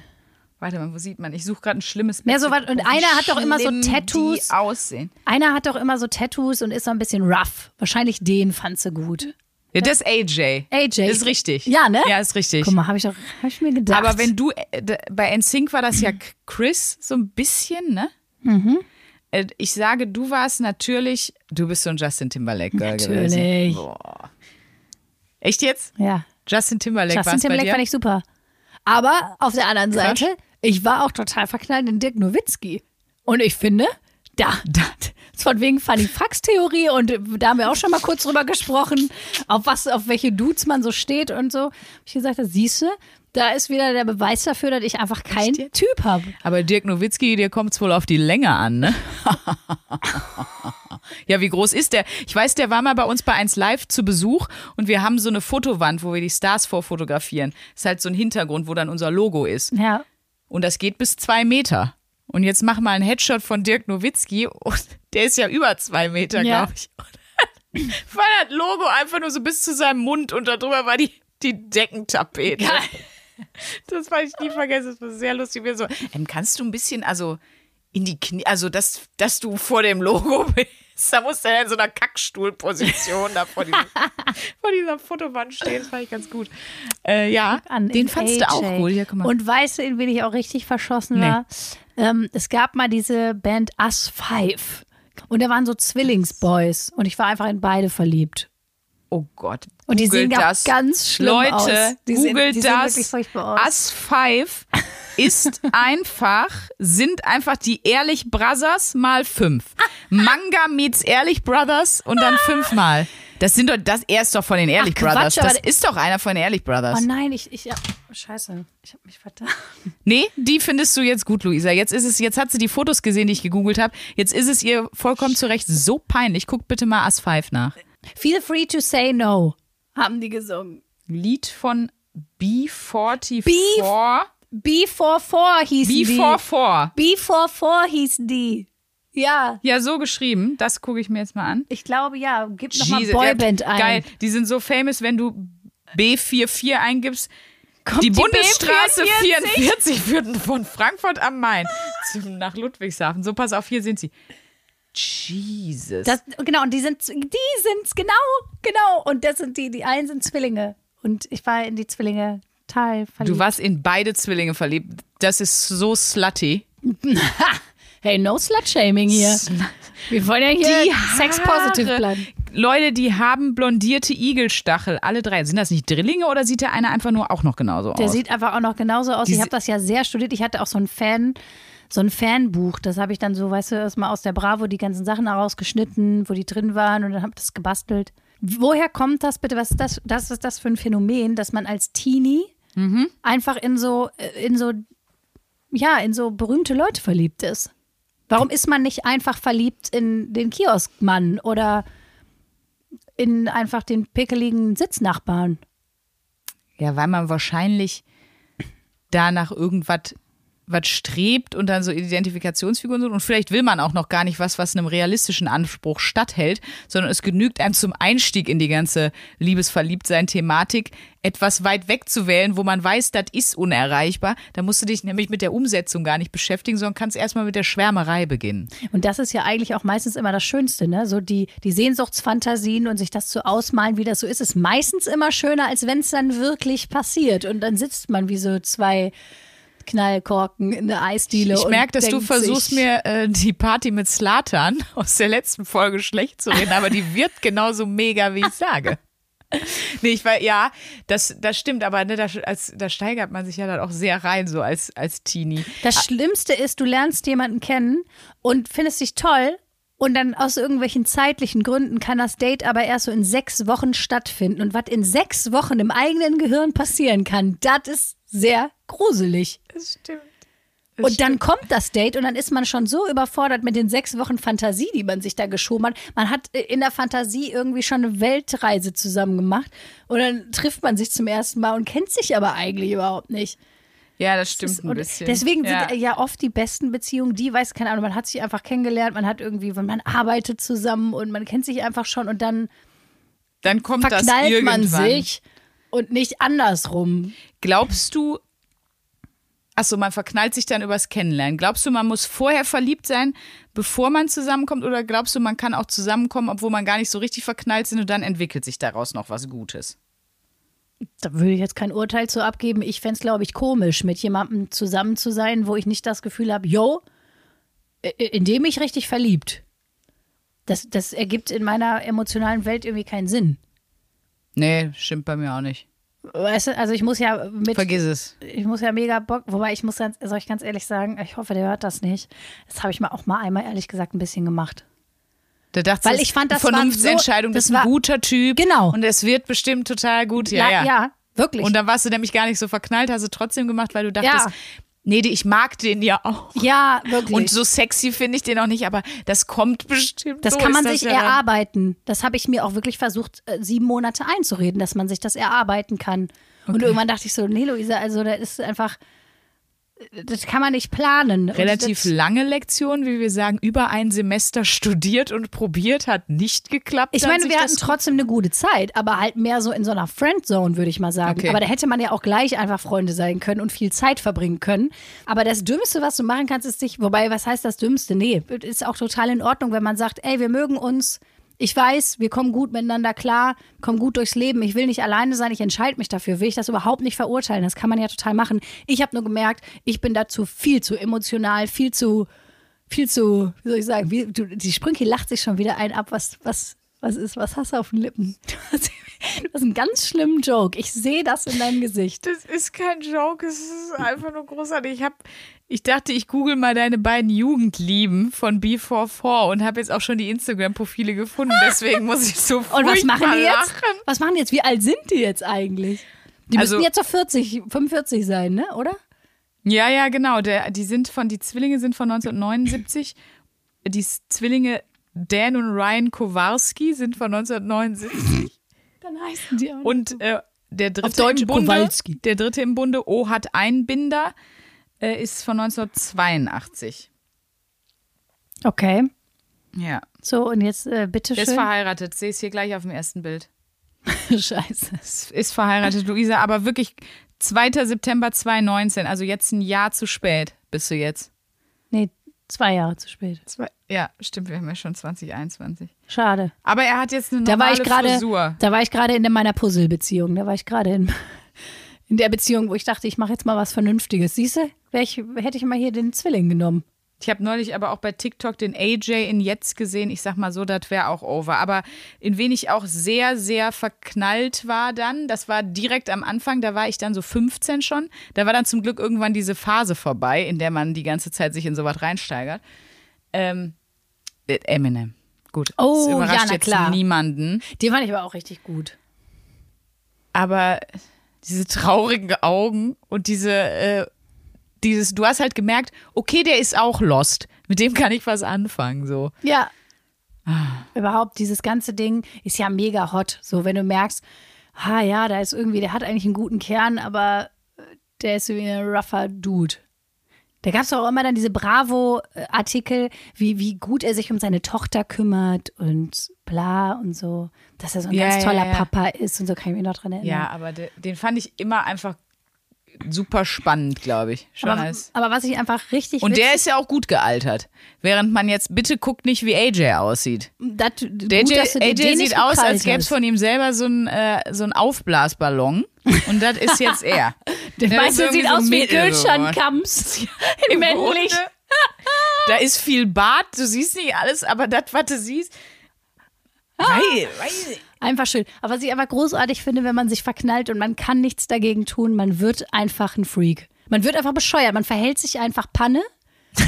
Speaker 1: Warte mal, wo sieht man? Ich suche gerade ein schlimmes
Speaker 2: Mehr so was- und einer hat doch immer so Tattoos.
Speaker 1: Die aussehen.
Speaker 2: einer hat doch immer so Tattoos und ist so ein bisschen rough. Wahrscheinlich den fand sie gut.
Speaker 1: Ja, das ist AJ.
Speaker 2: AJ.
Speaker 1: Ist richtig.
Speaker 2: Ja, ne?
Speaker 1: Ja, ist richtig.
Speaker 2: Guck mal, habe ich doch, habe ich mir gedacht.
Speaker 1: Aber wenn du, äh, bei NSYNC war das ja Chris so ein bisschen, ne?
Speaker 2: Mhm.
Speaker 1: Äh, Ich sage, du warst natürlich, du bist so ein Justin Timberlake Girl
Speaker 2: Natürlich.
Speaker 1: gewesen. Boah. Echt jetzt?
Speaker 2: ja,
Speaker 1: Justin Timberlake
Speaker 2: Justin
Speaker 1: war's bei
Speaker 2: Timberlake fand ich super. Aber auf der anderen
Speaker 1: Crush?
Speaker 2: Seite, ich war auch total verknallt in Dirk Nowitzki. Und ich finde, da, da, von wegen Funny Fax Theorie und da haben wir auch schon mal kurz drüber gesprochen, auf was, auf welche Dudes man so steht und so. Hab ich gesagt, das siehst du, da ist wieder der Beweis dafür, dass ich einfach keinen
Speaker 1: jetzt?
Speaker 2: Typ habe.
Speaker 1: Aber Dirk Nowitzki, dir kommt es wohl auf die Länge an, ne? ja, wie groß ist der? Ich weiß, der war mal bei uns bei 1 Live zu Besuch und wir haben so eine Fotowand, wo wir die Stars vorfotografieren. Ist halt so ein Hintergrund, wo dann unser Logo ist.
Speaker 2: Ja.
Speaker 1: Und das geht bis zwei Meter. Und jetzt mach mal einen Headshot von Dirk Nowitzki und der ist ja über zwei Meter,
Speaker 2: Ja.
Speaker 1: glaube ich. Und war das Logo einfach nur so bis zu seinem Mund und darüber war die, die Deckentapete. Das werde ich nie vergessen, das war sehr lustig. Wir so, ähm, kannst du ein bisschen, also in die Knie, also dass, dass du vor dem Logo bist, da musst du ja in so einer Kackstuhlposition da vor, diesem, vor dieser Fotowand stehen, das fand ich ganz gut. Äh, ja,
Speaker 2: an
Speaker 1: den fandst du auch
Speaker 2: AJ.
Speaker 1: gut. Ja.
Speaker 2: Und weißt du, in wen ich auch richtig verschossen
Speaker 1: Nee.
Speaker 2: Ähm, es gab mal diese Band Us Five. Und da waren so Zwillingsboys. Und ich war einfach in beide verliebt.
Speaker 1: Oh Gott.
Speaker 2: Und die sehen
Speaker 1: das.
Speaker 2: ganz schlimm
Speaker 1: Leute,
Speaker 2: aus. Die sehen-
Speaker 1: googelt
Speaker 2: die sehen
Speaker 1: das.
Speaker 2: wirklich furchtbar aus.
Speaker 1: Us 5 ist einfach, sind einfach die Ehrlich Brothers mal fünf. Manga meets Ehrlich Brothers und dann fünfmal. Das sind doch, das, er ist doch von den Ehrlich
Speaker 2: Ach, Quatsch,
Speaker 1: Brothers.
Speaker 2: aber
Speaker 1: Das ist doch einer von den Ehrlich Brothers.
Speaker 2: Oh nein, ich, ich, ja, scheiße. Ich habe mich verdammt.
Speaker 1: Nee, die findest du jetzt gut, Luisa. Jetzt ist es, jetzt hat sie die Fotos gesehen, die ich gegoogelt habe. Jetzt ist es ihr vollkommen zu Recht so peinlich. Guck bitte mal Us 5 nach.
Speaker 2: Feel free to say no, haben die gesungen.
Speaker 1: Lied von B44.
Speaker 2: Beef? B44 hießen die.
Speaker 1: B44.
Speaker 2: B44 hießen die. Ja,
Speaker 1: Ja, so geschrieben. Das gucke ich mir jetzt mal an.
Speaker 2: ich glaube, ja. Gib nochmal Boyband
Speaker 1: ja,
Speaker 2: ein.
Speaker 1: Geil. Die sind so famous, wenn du B44 eingibst. die
Speaker 2: die
Speaker 1: Bundesstraße
Speaker 2: B44?
Speaker 1: 44 führt von Frankfurt am Main zum, nach Ludwigshafen. So, pass auf, hier sind sie. Jesus.
Speaker 2: Das, genau, und die sind, die sind's, genau, genau. Und das sind die, die einen sind Zwillinge. Und ich war in die Zwillinge total verliebt.
Speaker 1: du warst in beide Zwillinge verliebt. Das ist so slutty.
Speaker 2: Hey, no Slut-Shaming hier. Wir wollen ja hier
Speaker 1: Die
Speaker 2: sex-positive bleiben.
Speaker 1: Leute, die haben blondierte Igelstachel. Alle drei. Sind das nicht Drillinge oder sieht der eine einfach nur auch noch genauso
Speaker 2: Der
Speaker 1: aus?
Speaker 2: sieht einfach auch noch genauso aus.
Speaker 1: Die
Speaker 2: ich habe das ja sehr studiert. Ich hatte auch so ein Fan, so ein Fanbuch. Das habe ich dann so, weißt du, erstmal aus der Bravo die ganzen Sachen herausgeschnitten, wo die drin waren und dann habe ich das gebastelt. Woher kommt das bitte? Was ist das, das ist das für ein Phänomen, dass man als Teenie
Speaker 1: Mhm.
Speaker 2: einfach in so, äh, in so, ja, in so berühmte Leute verliebt ist? Warum ist man nicht einfach verliebt in den Kioskmann oder in einfach den pickeligen Sitznachbarn?
Speaker 1: Ja, weil man wahrscheinlich danach irgendwas was strebt und dann so Identifikationsfiguren sind. Und vielleicht will man auch noch gar nicht was, was einem realistischen Anspruch statthält, sondern es genügt einem zum Einstieg in die ganze Liebesverliebtsein-Thematik, etwas weit weg zu wählen, wo man weiß, das ist unerreichbar. Da musst du dich nämlich mit der Umsetzung gar nicht beschäftigen, sondern kannst erstmal mit der Schwärmerei beginnen.
Speaker 2: Und das ist ja eigentlich auch meistens immer das Schönste, ne? So die, die Sehnsuchtsfantasien und sich das zu ausmalen, wie das so ist, ist meistens immer schöner, als wenn es dann wirklich passiert. Und dann sitzt man wie so zwei Knallkorken in der Eisdiele.
Speaker 1: Ich merke, dass du versuchst, mir äh, die Party mit Slatan aus der letzten Folge schlecht zu reden, aber die wird genauso mega, wie ich sage. Nee, ich war, ja, das, das stimmt, aber ne, da, als, da steigert man sich ja dann auch sehr rein, so als, als Teenie.
Speaker 2: Das Schlimmste ist, du lernst jemanden kennen und findest dich toll. Und dann aus irgendwelchen zeitlichen Gründen kann das Date aber erst so in sechs Wochen stattfinden. Und was in sechs Wochen im eigenen Gehirn passieren kann, das ist sehr gruselig.
Speaker 1: Das stimmt.
Speaker 2: Und dann kommt das Date und dann ist man schon so überfordert mit den sechs Wochen Fantasie, die man sich da geschoben hat. Man hat äh, in der Fantasie irgendwie schon eine Weltreise zusammen gemacht. Und dann trifft man sich zum ersten Mal und kennt sich aber eigentlich überhaupt nicht.
Speaker 1: Ja, das stimmt ein
Speaker 2: Und
Speaker 1: bisschen.
Speaker 2: deswegen
Speaker 1: ja.
Speaker 2: sind ja oft die besten Beziehungen, die, weiß keine Ahnung, man hat sich einfach kennengelernt, man hat irgendwie, man arbeitet zusammen und man kennt sich einfach schon und dann
Speaker 1: Dann kommt das
Speaker 2: verknallt man sich und nicht andersrum.
Speaker 1: Glaubst du, achso, man verknallt sich dann übers Kennenlernen. Glaubst du, man muss vorher verliebt sein, bevor man zusammenkommt? Oder glaubst du, man kann auch zusammenkommen, obwohl man gar nicht so richtig verknallt sind und dann entwickelt sich daraus noch was Gutes?
Speaker 2: Da würde ich jetzt kein Urteil zu abgeben. Ich fände es, glaube ich, komisch, mit jemandem zusammen zu sein, wo ich nicht das Gefühl habe, yo, in dem ich richtig verliebt. Das, das ergibt in meiner emotionalen Welt irgendwie keinen Sinn.
Speaker 1: Nee, stimmt bei mir auch nicht.
Speaker 2: Weißt du, also ich muss ja mit
Speaker 1: Vergiss es.
Speaker 2: ich muss ja mega Bock, wobei ich muss ganz, soll ich ganz ehrlich sagen, ich hoffe, der hört das nicht. Das habe ich mal auch mal einmal ehrlich gesagt ein bisschen gemacht.
Speaker 1: Da dachte
Speaker 2: Weil ich fand, das war
Speaker 1: Vernunftsentscheidung,
Speaker 2: so-
Speaker 1: das
Speaker 2: das
Speaker 1: ist ein
Speaker 2: war-
Speaker 1: guter Typ.
Speaker 2: Genau.
Speaker 1: Und es wird bestimmt total gut. Ja, ja.
Speaker 2: ja wirklich.
Speaker 1: Und dann warst du nämlich gar nicht so verknallt, hast du trotzdem gemacht, weil du dachtest,
Speaker 2: Ja.
Speaker 1: Nee, ich mag den ja auch.
Speaker 2: ja, wirklich.
Speaker 1: Und so sexy finde ich den auch nicht, aber das kommt bestimmt.
Speaker 2: das
Speaker 1: so
Speaker 2: kann man
Speaker 1: ist das
Speaker 2: sich
Speaker 1: ja
Speaker 2: erarbeiten. Das habe ich mir auch wirklich versucht, äh, sieben Monate einzureden, dass man sich das erarbeiten kann. Und irgendwann dachte ich so, nee, Luisa, also da ist einfach, das kann man nicht planen.
Speaker 1: Relativ lange Lektion, wie wir sagen, über ein Semester studiert und probiert, hat nicht geklappt.
Speaker 2: Ich meine, wir hatten trotzdem eine gute Zeit, aber halt mehr so in so einer Friendzone, würde ich mal sagen.
Speaker 1: Okay.
Speaker 2: Aber da hätte man ja auch gleich einfach Freunde sein können und viel Zeit verbringen können. Aber das Dümmste, was du machen kannst, ist dich, wobei, was heißt das Dümmste? Nee, ist auch total in Ordnung, wenn man sagt, ey, wir mögen uns. Ich weiß, wir kommen gut miteinander klar, kommen gut durchs Leben. Ich will nicht alleine sein, ich entscheide mich dafür. Will ich das überhaupt nicht verurteilen? Das kann man ja total machen. Ich habe nur gemerkt, ich bin dazu viel zu emotional, viel zu, viel zu, wie soll ich sagen, wie, du, die Sprünki lacht sich schon wieder ein ab, was, was, was ist, was hast du auf den Lippen? Du hast einen ganz schlimmen Joke. Ich sehe das in deinem Gesicht.
Speaker 1: Das ist kein Joke, es ist einfach nur großartig. Ich, hab, ich dachte, ich google mal deine beiden Jugendlieben von B44 und habe jetzt auch schon die Instagram-Profile gefunden. Deswegen muss ich so
Speaker 2: Und was machen die jetzt?
Speaker 1: lachen.
Speaker 2: Was machen die jetzt? Wie alt sind die jetzt eigentlich? Die
Speaker 1: Also-
Speaker 2: müssen jetzt so 40, 45 sein, ne? Oder?
Speaker 1: Ja, ja, genau. Der, die sind von, die Zwillinge sind von 1979. Die Zwillinge Dan und Ryan Kowarski sind von 1979.
Speaker 2: Dann heißen die auch.
Speaker 1: Und äh, der dritte
Speaker 2: Auf Deutsch
Speaker 1: im Bunde.
Speaker 2: Kowalski.
Speaker 1: Der dritte im Bunde, O hat einen Binder, äh, ist von 1982.
Speaker 2: Okay.
Speaker 1: Ja.
Speaker 2: So, und jetzt äh, bitteschön.
Speaker 1: ist verheiratet. Sehe es hier gleich auf dem ersten Bild.
Speaker 2: Scheiße.
Speaker 1: Ist, verheiratet, Luisa, aber wirklich 2. September 2019, also jetzt ein Jahr zu spät bist du jetzt.
Speaker 2: Nee, zwei Jahre zu spät.
Speaker 1: Zwei, ja, stimmt, wir haben ja schon 2021.
Speaker 2: Schade.
Speaker 1: Aber er hat jetzt eine
Speaker 2: Da war
Speaker 1: normale
Speaker 2: ich gerade,
Speaker 1: Frisur.
Speaker 2: da war ich gerade in meiner Puzzle-Beziehung. Da war ich gerade in, in der Beziehung, wo ich dachte, ich mache jetzt mal was Vernünftiges. Siehst du, ich, hätte ich mal hier den Zwilling genommen.
Speaker 1: Ich habe neulich aber auch bei TikTok den AJ in Jetzt gesehen. Ich sag mal so, das wäre auch over. Aber in wen ich auch sehr, sehr verknallt war dann, das war direkt am Anfang, da war ich dann so 15 schon. Da war dann zum Glück irgendwann diese Phase vorbei, in der man die ganze Zeit sich in sowas reinsteigert. Ähm, Eminem. Gut.
Speaker 2: Oh,
Speaker 1: das überrascht
Speaker 2: ja, na
Speaker 1: jetzt
Speaker 2: klar.
Speaker 1: niemanden.
Speaker 2: Den fand ich aber auch richtig gut.
Speaker 1: aber diese traurigen Augen und diese, äh, dieses, du hast halt gemerkt, okay, der ist auch lost. Mit dem kann ich was anfangen, so.
Speaker 2: Ja. Überhaupt, dieses ganze Ding ist ja mega hot. So, wenn du merkst, ah ja, da ist irgendwie, der hat eigentlich einen guten Kern, aber äh, der ist wie ein rougher Dude. Da gab es auch immer dann diese Bravo-Artikel, wie, wie gut er sich um seine Tochter kümmert und bla und so, dass er so ein
Speaker 1: Ja,
Speaker 2: ganz
Speaker 1: ja,
Speaker 2: toller
Speaker 1: ja.
Speaker 2: Papa ist und so kann ich mich noch dran erinnern.
Speaker 1: Ja, aber de, den fand ich immer einfach super spannend, glaube ich. Schon
Speaker 2: aber,
Speaker 1: als
Speaker 2: aber was ich einfach richtig
Speaker 1: und der ist ja auch gut gealtert. Während man jetzt, bitte guckt nicht, wie AJ aussieht.
Speaker 2: das,
Speaker 1: Der
Speaker 2: gut,
Speaker 1: AJ, AJ sieht aus, als gäbe es von ihm selber so ein, äh, so ein Aufblasballon. Und das ist jetzt er.
Speaker 2: Der
Speaker 1: Der ist
Speaker 2: meiste sieht
Speaker 1: so
Speaker 2: aus wie Gülschan. Kamps.
Speaker 1: Im
Speaker 2: Männlich.
Speaker 1: Da ist viel Bart, du siehst nicht alles, aber das, was du siehst. Weil, weil,
Speaker 2: Einfach schön. Aber was ich einfach großartig finde, wenn man sich verknallt und man kann nichts dagegen tun, man wird einfach ein Freak. Man wird einfach bescheuert, man verhält sich einfach Panne.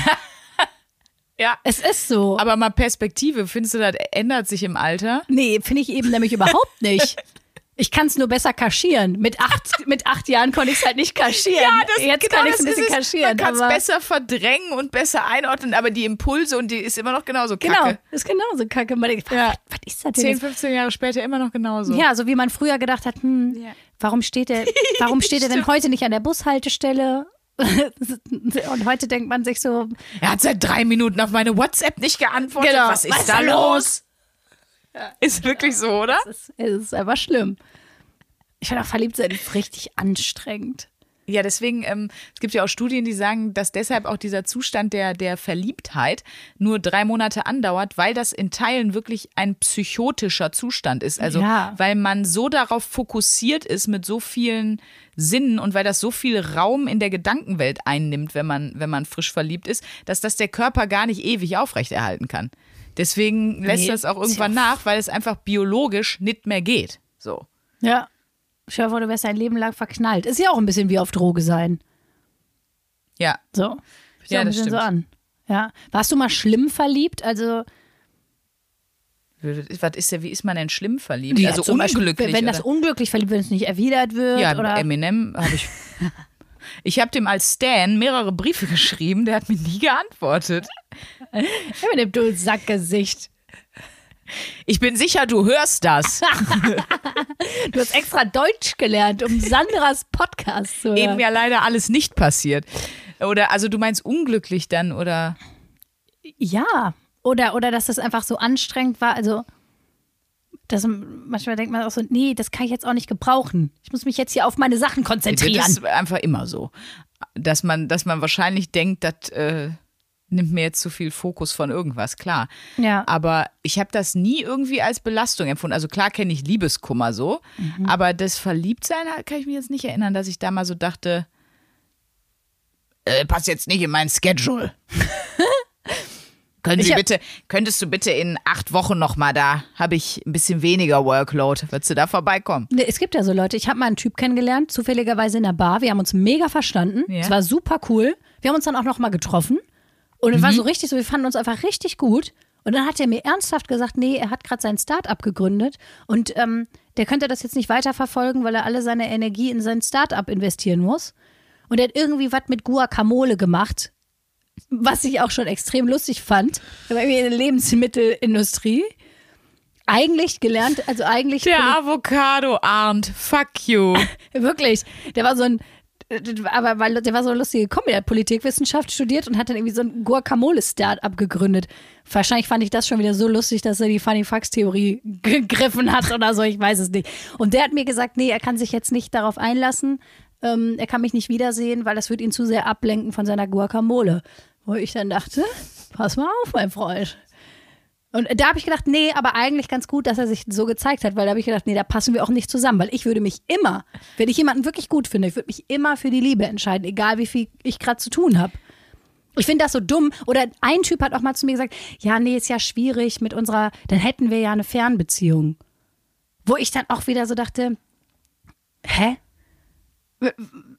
Speaker 1: ja.
Speaker 2: Es ist so.
Speaker 1: Aber mal Perspektive, findest du, das ändert sich im Alter?
Speaker 2: nee, finde ich eben nämlich überhaupt nicht. Ich kann es nur besser kaschieren. Mit acht, mit acht Jahren konnte ich es halt nicht kaschieren. Jetzt kann ich es ein bisschen kaschieren.
Speaker 1: Man kann es besser verdrängen und besser einordnen, aber die Impulse und die ist immer noch genauso
Speaker 2: genau,
Speaker 1: kacke.
Speaker 2: ist genauso kacke. Man denkt,
Speaker 1: Ja.
Speaker 2: was, ist das denn
Speaker 1: 10,
Speaker 2: jetzt?
Speaker 1: 15 Jahre später immer noch genauso.
Speaker 2: Ja, so wie man früher gedacht hat, hm,
Speaker 1: Ja.
Speaker 2: warum steht er, warum steht er denn heute nicht an der Bushaltestelle? Und heute denkt man sich so,
Speaker 1: Er hat seit drei Minuten auf meine WhatsApp nicht geantwortet.
Speaker 2: Genau.
Speaker 1: Was ist
Speaker 2: Was
Speaker 1: da
Speaker 2: da
Speaker 1: los? Ist wirklich so, oder?
Speaker 2: es ist, es ist einfach schlimm. Ich finde auch verliebt sein ist richtig anstrengend.
Speaker 1: Ja, deswegen, ähm, es gibt ja auch Studien, die sagen, dass deshalb auch dieser Zustand der, der Verliebtheit nur drei Monate andauert, weil das in Teilen wirklich ein psychotischer Zustand ist. Also,
Speaker 2: Ja.
Speaker 1: weil man so darauf fokussiert ist mit so vielen Sinnen und weil das so viel Raum in der Gedankenwelt einnimmt, wenn man, wenn man frisch verliebt ist, dass das der Körper gar nicht ewig aufrechterhalten kann. Deswegen lässt
Speaker 2: Nee,
Speaker 1: das auch irgendwann nach, weil es einfach biologisch nicht mehr geht. So.
Speaker 2: Ja. Dir vor, du wärst dein Leben lang verknallt. Ist ja auch ein bisschen wie auf Droge sein.
Speaker 1: Ja.
Speaker 2: So. Fühlt
Speaker 1: Ja, das
Speaker 2: bisschen so
Speaker 1: stimmt.
Speaker 2: an. Ja. Warst du mal schlimm verliebt? Also,
Speaker 1: Was ist ja, wie ist man denn schlimm verliebt?
Speaker 2: Ja,
Speaker 1: also
Speaker 2: zum Beispiel,
Speaker 1: unglücklich.
Speaker 2: Wenn das
Speaker 1: oder?
Speaker 2: unglücklich verliebt, wenn es nicht erwidert wird.
Speaker 1: Ja,
Speaker 2: oder
Speaker 1: Eminem habe ich. Ich habe dem als Stan mehrere Briefe geschrieben, der hat mir nie geantwortet.
Speaker 2: Mit dem du Sackgesicht.
Speaker 1: Ich bin sicher, du hörst das.
Speaker 2: Du hast extra Deutsch gelernt, um Sandras Podcast zu hören.
Speaker 1: Eben ja leider alles nicht passiert. Oder also du meinst unglücklich dann oder
Speaker 2: Ja. Oder, oder dass das einfach so anstrengend war. Also, dass manchmal denkt man auch so, nee, das kann ich jetzt auch nicht gebrauchen. Ich muss mich jetzt hier auf meine Sachen
Speaker 1: das
Speaker 2: konzentrieren.
Speaker 1: ist einfach immer so, dass man dass man wahrscheinlich denkt, das äh, nimmt mir jetzt zu viel Fokus von irgendwas, klar.
Speaker 2: Ja.
Speaker 1: Aber ich habe das nie irgendwie als Belastung empfunden. Also klar kenne ich Liebeskummer so,
Speaker 2: Mhm.
Speaker 1: aber das Verliebtsein kann ich mir jetzt nicht erinnern, dass ich da mal so dachte, äh, passt jetzt nicht in mein Schedule. Können Sie bitte, könntest du bitte in acht Wochen noch mal da, habe ich ein bisschen weniger Workload. Würdest du da vorbeikommen?
Speaker 2: Nee, es gibt ja so Leute. Ich habe mal einen Typ kennengelernt, zufälligerweise in der Bar. Wir haben uns mega verstanden.
Speaker 1: Ja.
Speaker 2: Es war super cool. Wir haben uns dann auch noch mal getroffen. Und es war so richtig so, wir fanden uns einfach richtig gut. Und dann hat er mir ernsthaft gesagt, nee, er hat gerade sein Start-up gegründet und ähm, der könnte das jetzt nicht weiterverfolgen, weil er alle seine Energie in sein Start-up investieren muss. Und er hat irgendwie was mit Guacamole gemacht, was ich auch schon extrem lustig fand. War irgendwie in der Lebensmittelindustrie. eigentlich gelernt, also eigentlich
Speaker 1: Der Avocado Arndt, fuck you.
Speaker 2: Wirklich. Der war so ein, aber weil der war so eine lustige Kombi. Der hat Politikwissenschaft studiert und hat dann irgendwie so ein Guacamole-Start-up gegründet. Wahrscheinlich fand ich das schon wieder so lustig, dass er die Funny Fucks-Theorie gegriffen hat oder so. Ich weiß es nicht. Und der hat mir gesagt, nee, er kann sich jetzt nicht darauf einlassen. Ähm, er kann mich nicht wiedersehen, weil das wird ihn zu sehr ablenken von seiner Guacamole. Wo ich dann dachte, pass mal auf, mein Freund. Und da habe ich gedacht, nee, aber eigentlich ganz gut, dass er sich so gezeigt hat, weil da habe ich gedacht, nee, da passen wir auch nicht zusammen, weil ich würde mich immer, wenn ich jemanden wirklich gut finde, ich würde mich immer für die Liebe entscheiden, egal wie viel ich gerade zu tun habe. Ich finde das so dumm. Oder ein Typ hat auch mal zu mir gesagt, ja, nee, ist ja schwierig mit unserer, dann hätten wir ja eine Fernbeziehung. Wo ich dann auch wieder so dachte, hä?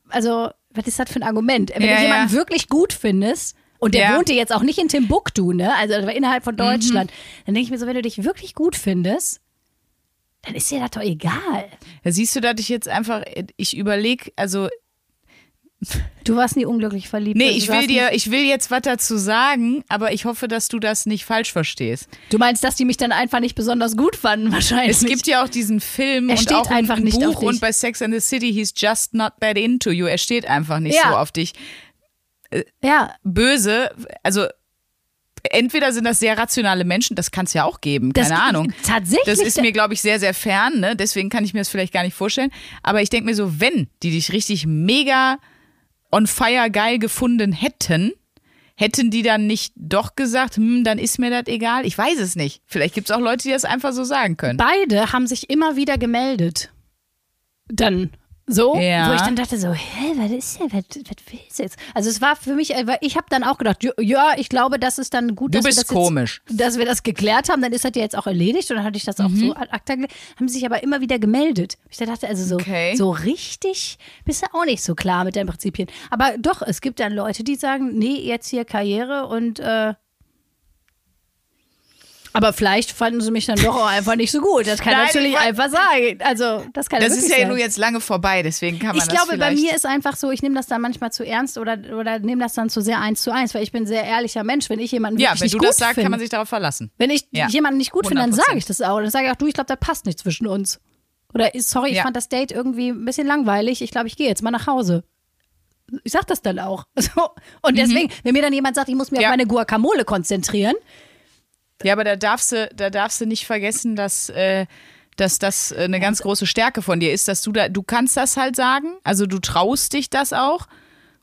Speaker 2: Also, was ist das für ein Argument? Wenn
Speaker 1: Ja,
Speaker 2: du jemanden
Speaker 1: ja.
Speaker 2: wirklich gut findest, und der
Speaker 1: Ja.
Speaker 2: wohnte jetzt auch nicht in Timbuktu, ne? Also das war innerhalb von Deutschland. Dann denke ich mir so, wenn du dich wirklich gut findest, dann ist dir das doch egal.
Speaker 1: Da siehst du, dass ich jetzt einfach, ich überlege, also
Speaker 2: Du warst nie unglücklich verliebt.
Speaker 1: Nee,
Speaker 2: Also
Speaker 1: ich will dir, ich will jetzt was dazu sagen, aber ich hoffe, dass du das nicht falsch verstehst.
Speaker 2: du meinst, dass die mich dann einfach nicht besonders gut fanden, wahrscheinlich.
Speaker 1: Es gibt ja auch diesen Film
Speaker 2: Er
Speaker 1: und
Speaker 2: steht
Speaker 1: auch ein,
Speaker 2: einfach
Speaker 1: ein
Speaker 2: nicht auf
Speaker 1: Buch
Speaker 2: dich.
Speaker 1: und bei Sex and the City hieß Just Not That Into You. Er steht einfach nicht
Speaker 2: Ja.
Speaker 1: so auf dich.
Speaker 2: ja,
Speaker 1: Böse, also entweder sind das sehr rationale Menschen, das kann es ja auch geben, keine
Speaker 2: Das-
Speaker 1: Ahnung.
Speaker 2: tatsächlich,
Speaker 1: Das ist mir, glaube ich, sehr, sehr fern, ne? deswegen kann ich mir das vielleicht gar nicht vorstellen. Aber ich denke mir so, wenn die dich richtig mega on fire geil gefunden hätten, hätten die dann nicht doch gesagt, hm, dann ist mir das egal? Ich weiß es nicht. Vielleicht gibt es auch Leute, die das einfach so sagen können.
Speaker 2: beide haben sich immer wieder gemeldet. Dann so,
Speaker 1: Ja.
Speaker 2: wo ich dann dachte so, hä, was ist denn, was, was willst du jetzt? Also es war für mich, äh, ich habe dann auch gedacht, ja, ich glaube, das ist dann gut,
Speaker 1: Du
Speaker 2: dass
Speaker 1: bist
Speaker 2: wir das
Speaker 1: komisch.
Speaker 2: Jetzt, dass wir das geklärt haben, dann ist das ja jetzt auch erledigt und dann hatte ich das auch
Speaker 1: Mhm.
Speaker 2: so ad acta haben sich aber immer wieder gemeldet. Ich dachte, also so,
Speaker 1: Okay.
Speaker 2: so richtig bist du auch nicht so klar mit deinen Prinzipien. Aber doch, es gibt dann Leute, die sagen, nee, jetzt hier Karriere und äh, aber vielleicht fanden sie mich dann doch auch einfach nicht so gut. Das kann
Speaker 1: Nein,
Speaker 2: natürlich einfach sagen. Also, das kann
Speaker 1: Das ist ja
Speaker 2: sein.
Speaker 1: nun jetzt lange vorbei, deswegen kann man
Speaker 2: Ich
Speaker 1: das
Speaker 2: glaube, bei
Speaker 1: vielleicht
Speaker 2: mir ist einfach so, ich nehme das dann manchmal zu ernst oder, oder nehme das dann zu sehr eins zu eins, weil ich bin ein sehr ehrlicher Mensch. Wenn ich jemanden
Speaker 1: Ja, wenn
Speaker 2: nicht
Speaker 1: du
Speaker 2: gut
Speaker 1: das sagst, kann man sich darauf verlassen.
Speaker 2: wenn ich
Speaker 1: Ja,
Speaker 2: jemanden nicht gut finde, dann
Speaker 1: 100%.
Speaker 2: sage ich das auch. Dann sage ich auch, du, ich glaube, das passt nicht zwischen uns. Oder sorry, ich
Speaker 1: Ja.
Speaker 2: fand das Date irgendwie ein bisschen langweilig. Ich glaube, ich gehe jetzt mal nach Hause. Ich sag das dann auch. So. Und deswegen, wenn mir dann jemand sagt, ich muss mich
Speaker 1: Mhm. Ja.
Speaker 2: auf meine Guacamole konzentrieren,
Speaker 1: Ja, aber da darfst du, da darfst du nicht vergessen, dass, äh, dass das eine ganz große Stärke von dir ist, dass du da, du kannst das halt sagen, also du traust dich das auch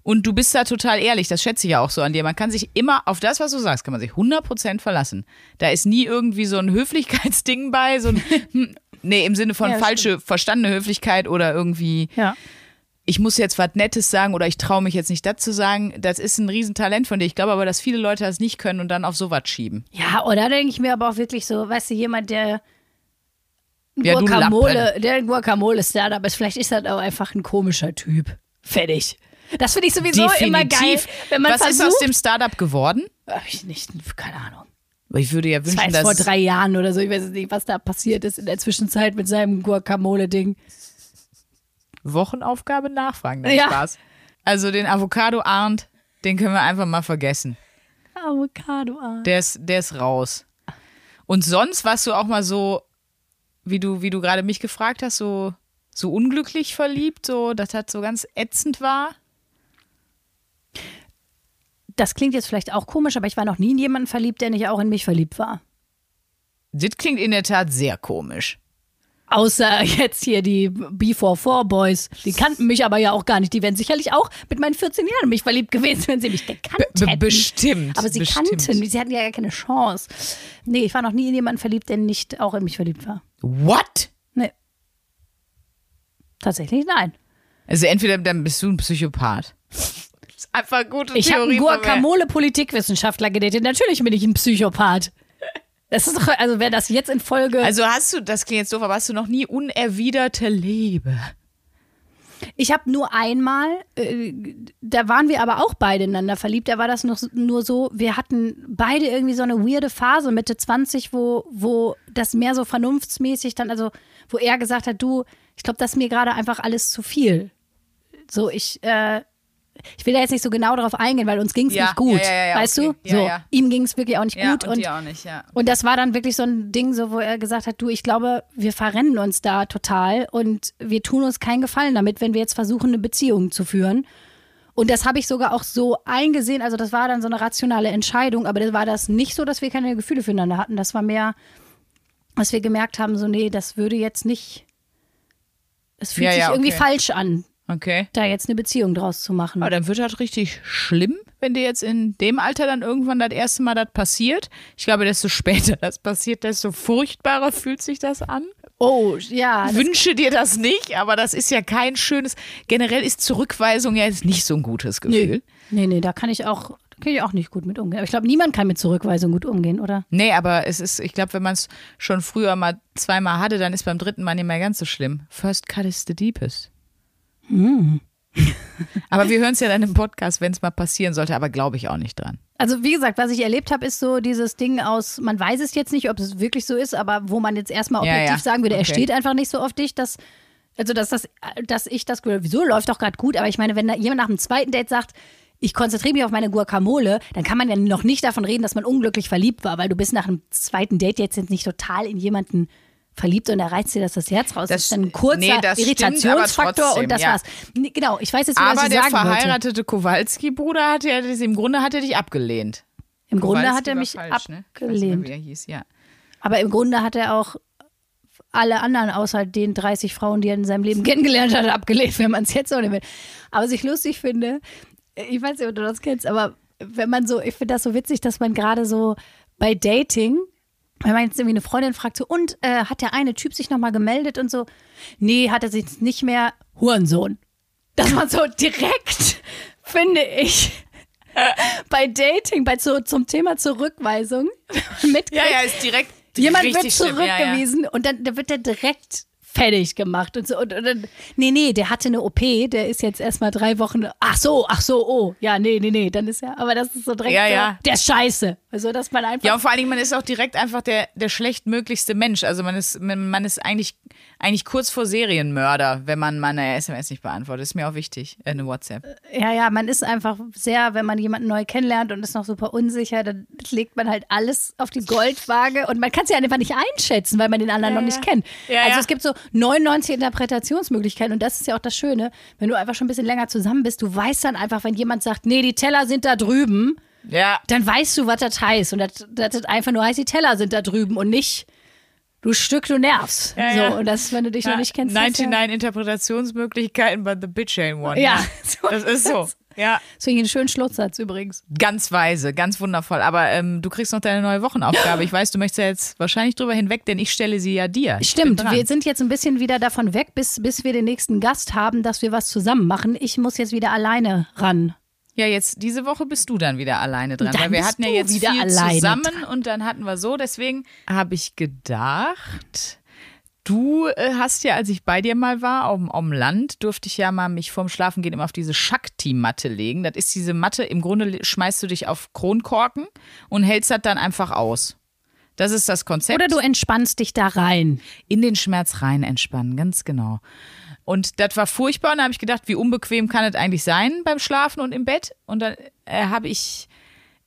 Speaker 1: und du bist da total ehrlich, das schätze ich ja auch so an dir. Man kann sich immer, auf das, was du sagst, kann man sich 100% verlassen. Da ist nie irgendwie so ein Höflichkeitsding bei, so ein, hm, nee, im Sinne von
Speaker 2: Ja,
Speaker 1: falsche, verstandene Höflichkeit oder irgendwie,
Speaker 2: ja.
Speaker 1: Ich muss jetzt was Nettes sagen oder ich traue mich jetzt nicht das zu sagen. Das ist ein Riesentalent von dir. Ich glaube aber, dass viele Leute das nicht können und dann auf sowas schieben.
Speaker 2: Ja, oder denke ich mir aber auch wirklich so, weißt du, jemand, der
Speaker 1: Ja,
Speaker 2: Guacamole, der Guacamole-Startup ist, vielleicht ist das auch einfach ein komischer Typ. Fertig. Das finde ich sowieso immer geil, wenn man
Speaker 1: Was ist
Speaker 2: versucht.
Speaker 1: aus dem Startup geworden?
Speaker 2: Hab ich nicht, keine Ahnung.
Speaker 1: Ich würde ja
Speaker 2: Das
Speaker 1: wünschen,
Speaker 2: vor
Speaker 1: dass
Speaker 2: drei Jahren oder so. Ich weiß nicht, was da passiert ist in der Zwischenzeit mit seinem Guacamole-Ding.
Speaker 1: Wochenaufgabe nachfragen. Nein,
Speaker 2: Ja.
Speaker 1: Spaß. Also den Avocado Arndt, den können wir einfach mal vergessen.
Speaker 2: Avocado. ah.
Speaker 1: Der ist, der ist raus. Und sonst warst du auch mal so, wie du, wie du gerade mich gefragt hast, so, so unglücklich verliebt, so, dass das so ganz ätzend war.
Speaker 2: Das klingt jetzt vielleicht auch komisch, aber ich war noch nie in jemanden verliebt, der nicht auch in mich verliebt war.
Speaker 1: Das klingt in der Tat sehr komisch.
Speaker 2: Außer jetzt hier die B44 Boys. Die kannten mich aber ja auch gar nicht. Die wären sicherlich auch mit meinen 14 Jahren in mich verliebt gewesen, wenn sie mich gekannt hätten.
Speaker 1: bestimmt,
Speaker 2: Aber sie
Speaker 1: bestimmt.
Speaker 2: kannten. Sie hatten ja gar keine Chance. Nee, ich war noch nie in jemanden verliebt, der nicht auch in mich verliebt war.
Speaker 1: What?
Speaker 2: Nee. Tatsächlich nein.
Speaker 1: Also entweder dann bist du ein Psychopath. Das ist einfach gute
Speaker 2: Ich habe einen
Speaker 1: Theorie. von mir.
Speaker 2: Guacamole-Politikwissenschaftler gedatet. Natürlich bin ich ein Psychopath. Das ist doch, also wer das jetzt in Folge.
Speaker 1: Also hast du, das klingt jetzt doof, aber hast du noch nie unerwiderte Liebe?
Speaker 2: Ich habe nur einmal, äh, da waren wir aber auch beide ineinander verliebt. Da war das noch nur so, wir hatten beide irgendwie so eine weirde Phase, Mitte 20, wo, wo das mehr so vernunftsmäßig dann, also wo er gesagt hat, du, ich glaube, das ist mir gerade einfach alles zu viel. So, ich, äh, ich will da jetzt nicht so genau darauf eingehen, weil uns ging es
Speaker 1: Ja,
Speaker 2: nicht gut.
Speaker 1: ja, ja,
Speaker 2: weißt
Speaker 1: okay.
Speaker 2: du? So, ihm ging es wirklich auch nicht gut.
Speaker 1: und,
Speaker 2: Und,
Speaker 1: auch nicht,
Speaker 2: und das war dann wirklich so ein Ding, so, wo er gesagt hat, du, ich glaube, wir verrennen uns da total und wir tun uns keinen Gefallen damit, wenn wir jetzt versuchen, eine Beziehung zu führen. Und das habe ich sogar auch so eingesehen. Also das war dann so eine rationale Entscheidung, aber das war das nicht so, dass wir keine Gefühle füreinander hatten. Das war mehr, dass wir gemerkt haben, so nee, das würde jetzt nicht, es fühlt
Speaker 1: Ja,
Speaker 2: sich
Speaker 1: ja,
Speaker 2: irgendwie
Speaker 1: okay.
Speaker 2: falsch an,
Speaker 1: Okay.
Speaker 2: da jetzt eine Beziehung draus zu machen.
Speaker 1: Aber dann wird das richtig schlimm, wenn dir jetzt in dem Alter dann irgendwann das erste Mal das passiert. Ich glaube, desto später das passiert, desto furchtbarer fühlt sich das an.
Speaker 2: Oh, ja.
Speaker 1: Wünsche dir das nicht, aber das ist ja kein schönes. Generell ist Zurückweisung ja jetzt nicht so ein gutes Gefühl.
Speaker 2: nee, nee, da kann ich auch, kann ich auch nicht gut mit umgehen. Aber ich glaube, niemand kann mit Zurückweisung gut umgehen, oder?
Speaker 1: Nee, aber es ist, ich glaube, wenn man es schon früher mal zweimal hatte, dann ist beim dritten Mal nicht mehr ganz so schlimm. First cut is the deepest. Aber wir hören es ja dann im Podcast, wenn es mal passieren sollte, aber glaube ich auch nicht dran.
Speaker 2: Also wie gesagt, was ich erlebt habe, ist so dieses Ding aus, man weiß es jetzt nicht, ob es wirklich so ist, aber wo man jetzt erstmal
Speaker 1: Ja,
Speaker 2: objektiv
Speaker 1: ja.
Speaker 2: sagen würde, er
Speaker 1: Okay.
Speaker 2: steht einfach nicht so auf dich, dass, also dass, das, dass ich das, wieso läuft doch gerade gut, aber ich meine, wenn jemand nach dem zweiten Date sagt, ich konzentriere mich auf meine Guacamole, dann kann man ja noch nicht davon reden, dass man unglücklich verliebt war, weil du bist nach einem zweiten Date jetzt nicht total in jemanden verliebt und da reizt dir das das Herz raus. Das,
Speaker 1: Das-
Speaker 2: ist dann ein kurzer
Speaker 1: nee, das stimmt,
Speaker 2: Irritationsfaktor
Speaker 1: aber trotzdem,
Speaker 2: und das
Speaker 1: ja.
Speaker 2: war's. Nee, Genau, ich weiß jetzt, nicht, was
Speaker 1: Aber
Speaker 2: ich
Speaker 1: der
Speaker 2: sagen wollte.
Speaker 1: verheiratete Kowalski-Bruder hat ja, im Grunde hat er dich abgelehnt.
Speaker 2: Im Grunde
Speaker 1: Kowalski
Speaker 2: hat er mich
Speaker 1: falsch, ne? Nicht
Speaker 2: abgelehnt.
Speaker 1: Wie er hieß, ja.
Speaker 2: Aber im Grunde hat er auch alle anderen außer den 30 Frauen, die er in seinem Leben kennengelernt hat, abgelehnt, wenn man es jetzt so nimmt. Aber was ich lustig finde, ich weiß nicht, ob du das kennst, aber wenn man so, ich finde das so witzig, dass man gerade so bei Dating, wenn man jetzt irgendwie eine Freundin fragt, so, und äh, hat der eine Typ sich nochmal gemeldet und so, nee, hat er sich nicht mehr, Hurensohn. Dass man so direkt, finde ich, bei Dating, bei so, zum Thema Zurückweisung mitkriegt,
Speaker 1: Ja, ja, ist direkt
Speaker 2: Jemand wird
Speaker 1: schlimm. Ja, ja.
Speaker 2: zurückgewiesen und dann, dann wird der direkt fertig gemacht und so. Und, und dann, nee, nee, der hatte eine OP, der ist jetzt erstmal drei Wochen. Ach so, ach so, oh. Ja, nee, nee, nee, dann ist er. Aber das ist so direkt
Speaker 1: Ja, ja.
Speaker 2: der scheiße. Also, dass man einfach.
Speaker 1: Ja, und vor allen Dingen, man ist auch direkt einfach der, der schlechtmöglichste Mensch. Also man ist, man man ist eigentlich, eigentlich kurz vor Serienmörder, wenn man mal eine SMS nicht beantwortet. Ist mir auch wichtig, äh, eine WhatsApp.
Speaker 2: Ja, ja, man ist einfach sehr, wenn man jemanden neu kennenlernt und ist noch super unsicher, dann legt man halt alles auf die Goldwaage und man kann es ja einfach nicht einschätzen, weil man den anderen noch nicht kennt.
Speaker 1: Ja,
Speaker 2: also
Speaker 1: ja.
Speaker 2: es gibt so 99 Interpretationsmöglichkeiten und das ist ja auch das Schöne, wenn du einfach schon ein bisschen länger zusammen bist, du weißt dann einfach, wenn jemand sagt, nee, die Teller sind da drüben,
Speaker 1: Ja.
Speaker 2: dann weißt du, was das heißt und das, das einfach nur heißt, die Teller sind da drüben und nicht du Stück, du nervst.
Speaker 1: Ja,
Speaker 2: so,
Speaker 1: ja.
Speaker 2: und das, wenn du dich noch nicht kennst. das ist ja-
Speaker 1: 99 Interpretationsmöglichkeiten, but the bitch ain't one.
Speaker 2: Ja, so
Speaker 1: Das ist so. Ja.
Speaker 2: Das finde ich einen schönen Schlusssatz übrigens.
Speaker 1: Ganz weise, ganz wundervoll. Aber ähm, du kriegst noch deine neue Wochenaufgabe. Ich weiß, du möchtest ja jetzt wahrscheinlich drüber hinweg, denn ich stelle sie ja dir.
Speaker 2: Stimmt,
Speaker 1: dran.
Speaker 2: wir sind jetzt ein bisschen wieder davon weg, bis, bis wir den nächsten Gast haben, dass wir was zusammen machen. Ich muss jetzt wieder alleine ran.
Speaker 1: Ja, jetzt diese Woche bist du dann wieder alleine dran,
Speaker 2: Dann
Speaker 1: weil wir hatten ja jetzt
Speaker 2: wieder
Speaker 1: viel zusammen und dann hatten wir so. Deswegen habe ich gedacht, du äh, hast ja, als ich bei dir mal war, auf, dem- auf dem Land, durfte ich ja mal mich vorm Schlafengehen immer auf diese Shakti-Matte legen. Das ist diese Matte, im Grunde schmeißt du dich auf Kronkorken und hältst das dann einfach aus. Das ist das Konzept.
Speaker 2: Oder du entspannst dich da rein.
Speaker 1: in den Schmerz rein entspannen, ganz genau. Und das war furchtbar und da habe ich gedacht, wie unbequem kann es eigentlich sein beim Schlafen und im Bett? Und dann äh, habe ich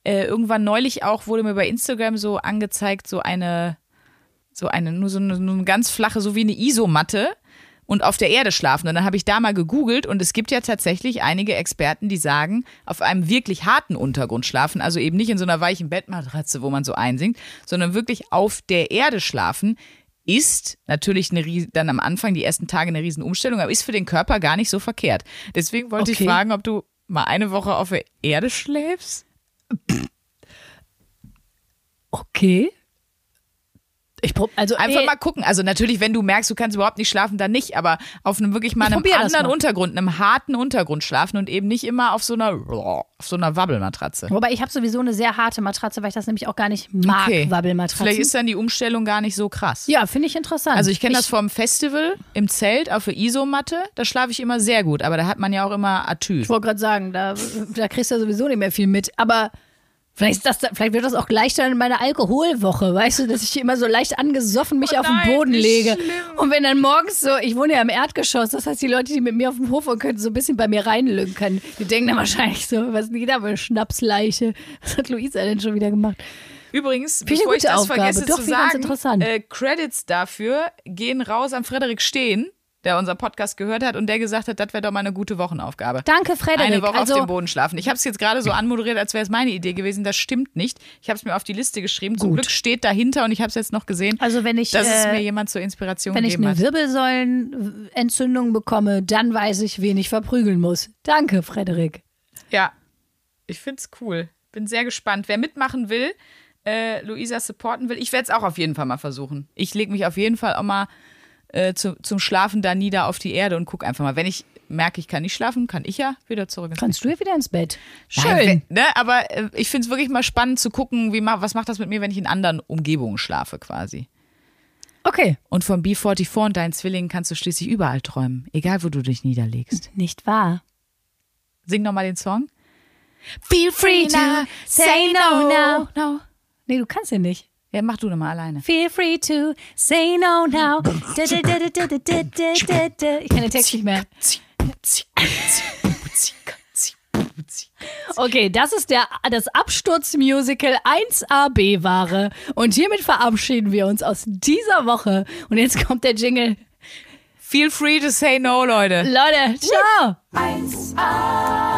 Speaker 1: äh, irgendwann neulich auch, wurde mir bei Instagram so angezeigt, so eine, so eine, nur so eine, nur eine ganz flache, so wie eine Isomatte und auf der Erde schlafen. Und dann habe ich da mal gegoogelt und es gibt ja tatsächlich einige Experten, die sagen, auf einem wirklich harten Untergrund schlafen, also eben nicht in so einer weichen Bettmatratze, wo man so einsinkt, sondern wirklich auf der Erde schlafen, ist natürlich eine, dann am Anfang die ersten Tage eine Riesenumstellung, aber ist für den Körper gar nicht so verkehrt. Deswegen wollte
Speaker 2: Okay.
Speaker 1: ich fragen, ob du mal eine Woche auf der Erde schläfst?
Speaker 2: Okay. Ich prob, also
Speaker 1: Einfach
Speaker 2: eh,
Speaker 1: mal gucken. Also natürlich, wenn du merkst, du kannst überhaupt nicht schlafen, dann nicht, aber auf einem wirklich mal einem anderen
Speaker 2: mal.
Speaker 1: Untergrund, einem harten Untergrund schlafen und eben nicht immer auf so einer auf so einer Wabbelmatratze.
Speaker 2: Wobei ich habe sowieso eine sehr harte Matratze, weil ich das nämlich auch gar nicht mag, Wabbelmatratzen.
Speaker 1: Vielleicht ist dann die Umstellung gar nicht so krass.
Speaker 2: ja, finde ich interessant.
Speaker 1: Also ich kenne das vom Festival im Zelt auf der Isomatte, da schlafe ich immer sehr gut, aber da hat man ja auch immer Atü.
Speaker 2: Ich wollte gerade sagen, da, da kriegst du ja sowieso nicht mehr viel mit. Aber Vielleicht, ist das, vielleicht wird das auch gleich dann in meiner Alkoholwoche, weißt du, dass ich immer so leicht angesoffen mich
Speaker 1: Oh
Speaker 2: auf den
Speaker 1: nein,
Speaker 2: Boden
Speaker 1: wie
Speaker 2: lege.
Speaker 1: schlimm.
Speaker 2: Und wenn dann morgens so, ich wohne ja im Erdgeschoss, das heißt, die Leute, die mit mir auf dem Hof wohnen, können so ein bisschen bei mir reinlünkern. Die denken dann wahrscheinlich so, was ist denn da für eine Schnapsleiche? Was hat Luisa denn schon wieder gemacht?
Speaker 1: Übrigens,
Speaker 2: ich
Speaker 1: bevor ich das
Speaker 2: Aufgabe.
Speaker 1: vergesse
Speaker 2: Doch,
Speaker 1: zu sagen,
Speaker 2: interessant.
Speaker 1: Äh, Credits dafür gehen raus an Frederik Steen, der unser Podcast gehört hat und der gesagt hat, das wäre doch mal eine gute Wochenaufgabe.
Speaker 2: Danke, Frederik.
Speaker 1: Eine Woche
Speaker 2: also,
Speaker 1: auf dem Boden schlafen. Ich habe es jetzt gerade so anmoderiert, als wäre es meine Idee gewesen. Das stimmt nicht. Ich habe es mir auf die Liste geschrieben. Zum
Speaker 2: Gut.
Speaker 1: Glück steht dahinter und ich habe es jetzt noch gesehen,
Speaker 2: Also wenn ich,
Speaker 1: dass es
Speaker 2: äh,
Speaker 1: mir jemand zur Inspiration
Speaker 2: wenn ich eine
Speaker 1: hat.
Speaker 2: Wirbelsäulenentzündung bekomme, dann weiß ich, wen ich verprügeln muss. Danke, Frederik.
Speaker 1: Ja, ich find's cool. Bin sehr gespannt. Wer mitmachen will, äh, Luisa supporten will, ich werde es auch auf jeden Fall mal versuchen. Ich lege mich auf jeden Fall auch mal äh, zu, zum Schlafen da nieder auf die Erde und guck einfach mal. Wenn ich merke, ich kann nicht schlafen, kann ich ja wieder zurück ins
Speaker 2: Kannst du ja wieder ins Bett.
Speaker 1: Schön.
Speaker 2: Schön.
Speaker 1: ne? Aber äh, ich finde es wirklich mal spannend zu gucken, wie was macht das mit mir, wenn ich in anderen Umgebungen schlafe quasi.
Speaker 2: Okay.
Speaker 1: Und vom B44 und deinen Zwillingen kannst du schließlich überall träumen, egal wo du dich niederlegst.
Speaker 2: Nicht wahr?
Speaker 1: Sing nochmal den Song. Feel free
Speaker 2: to
Speaker 1: now,
Speaker 2: say no now.
Speaker 1: no.
Speaker 2: Nee, du kannst ja nicht.
Speaker 1: Ja, mach du nochmal alleine.
Speaker 2: Feel free to say no now. Ich kann den Text nicht mehr. Okay, das ist der, das Absturzmusical 1AB-Ware. Und hiermit verabschieden wir uns aus dieser Woche. Und jetzt kommt der Jingle.
Speaker 1: Feel free to say no, Leute.
Speaker 2: Leute, ciao.
Speaker 3: 1AB.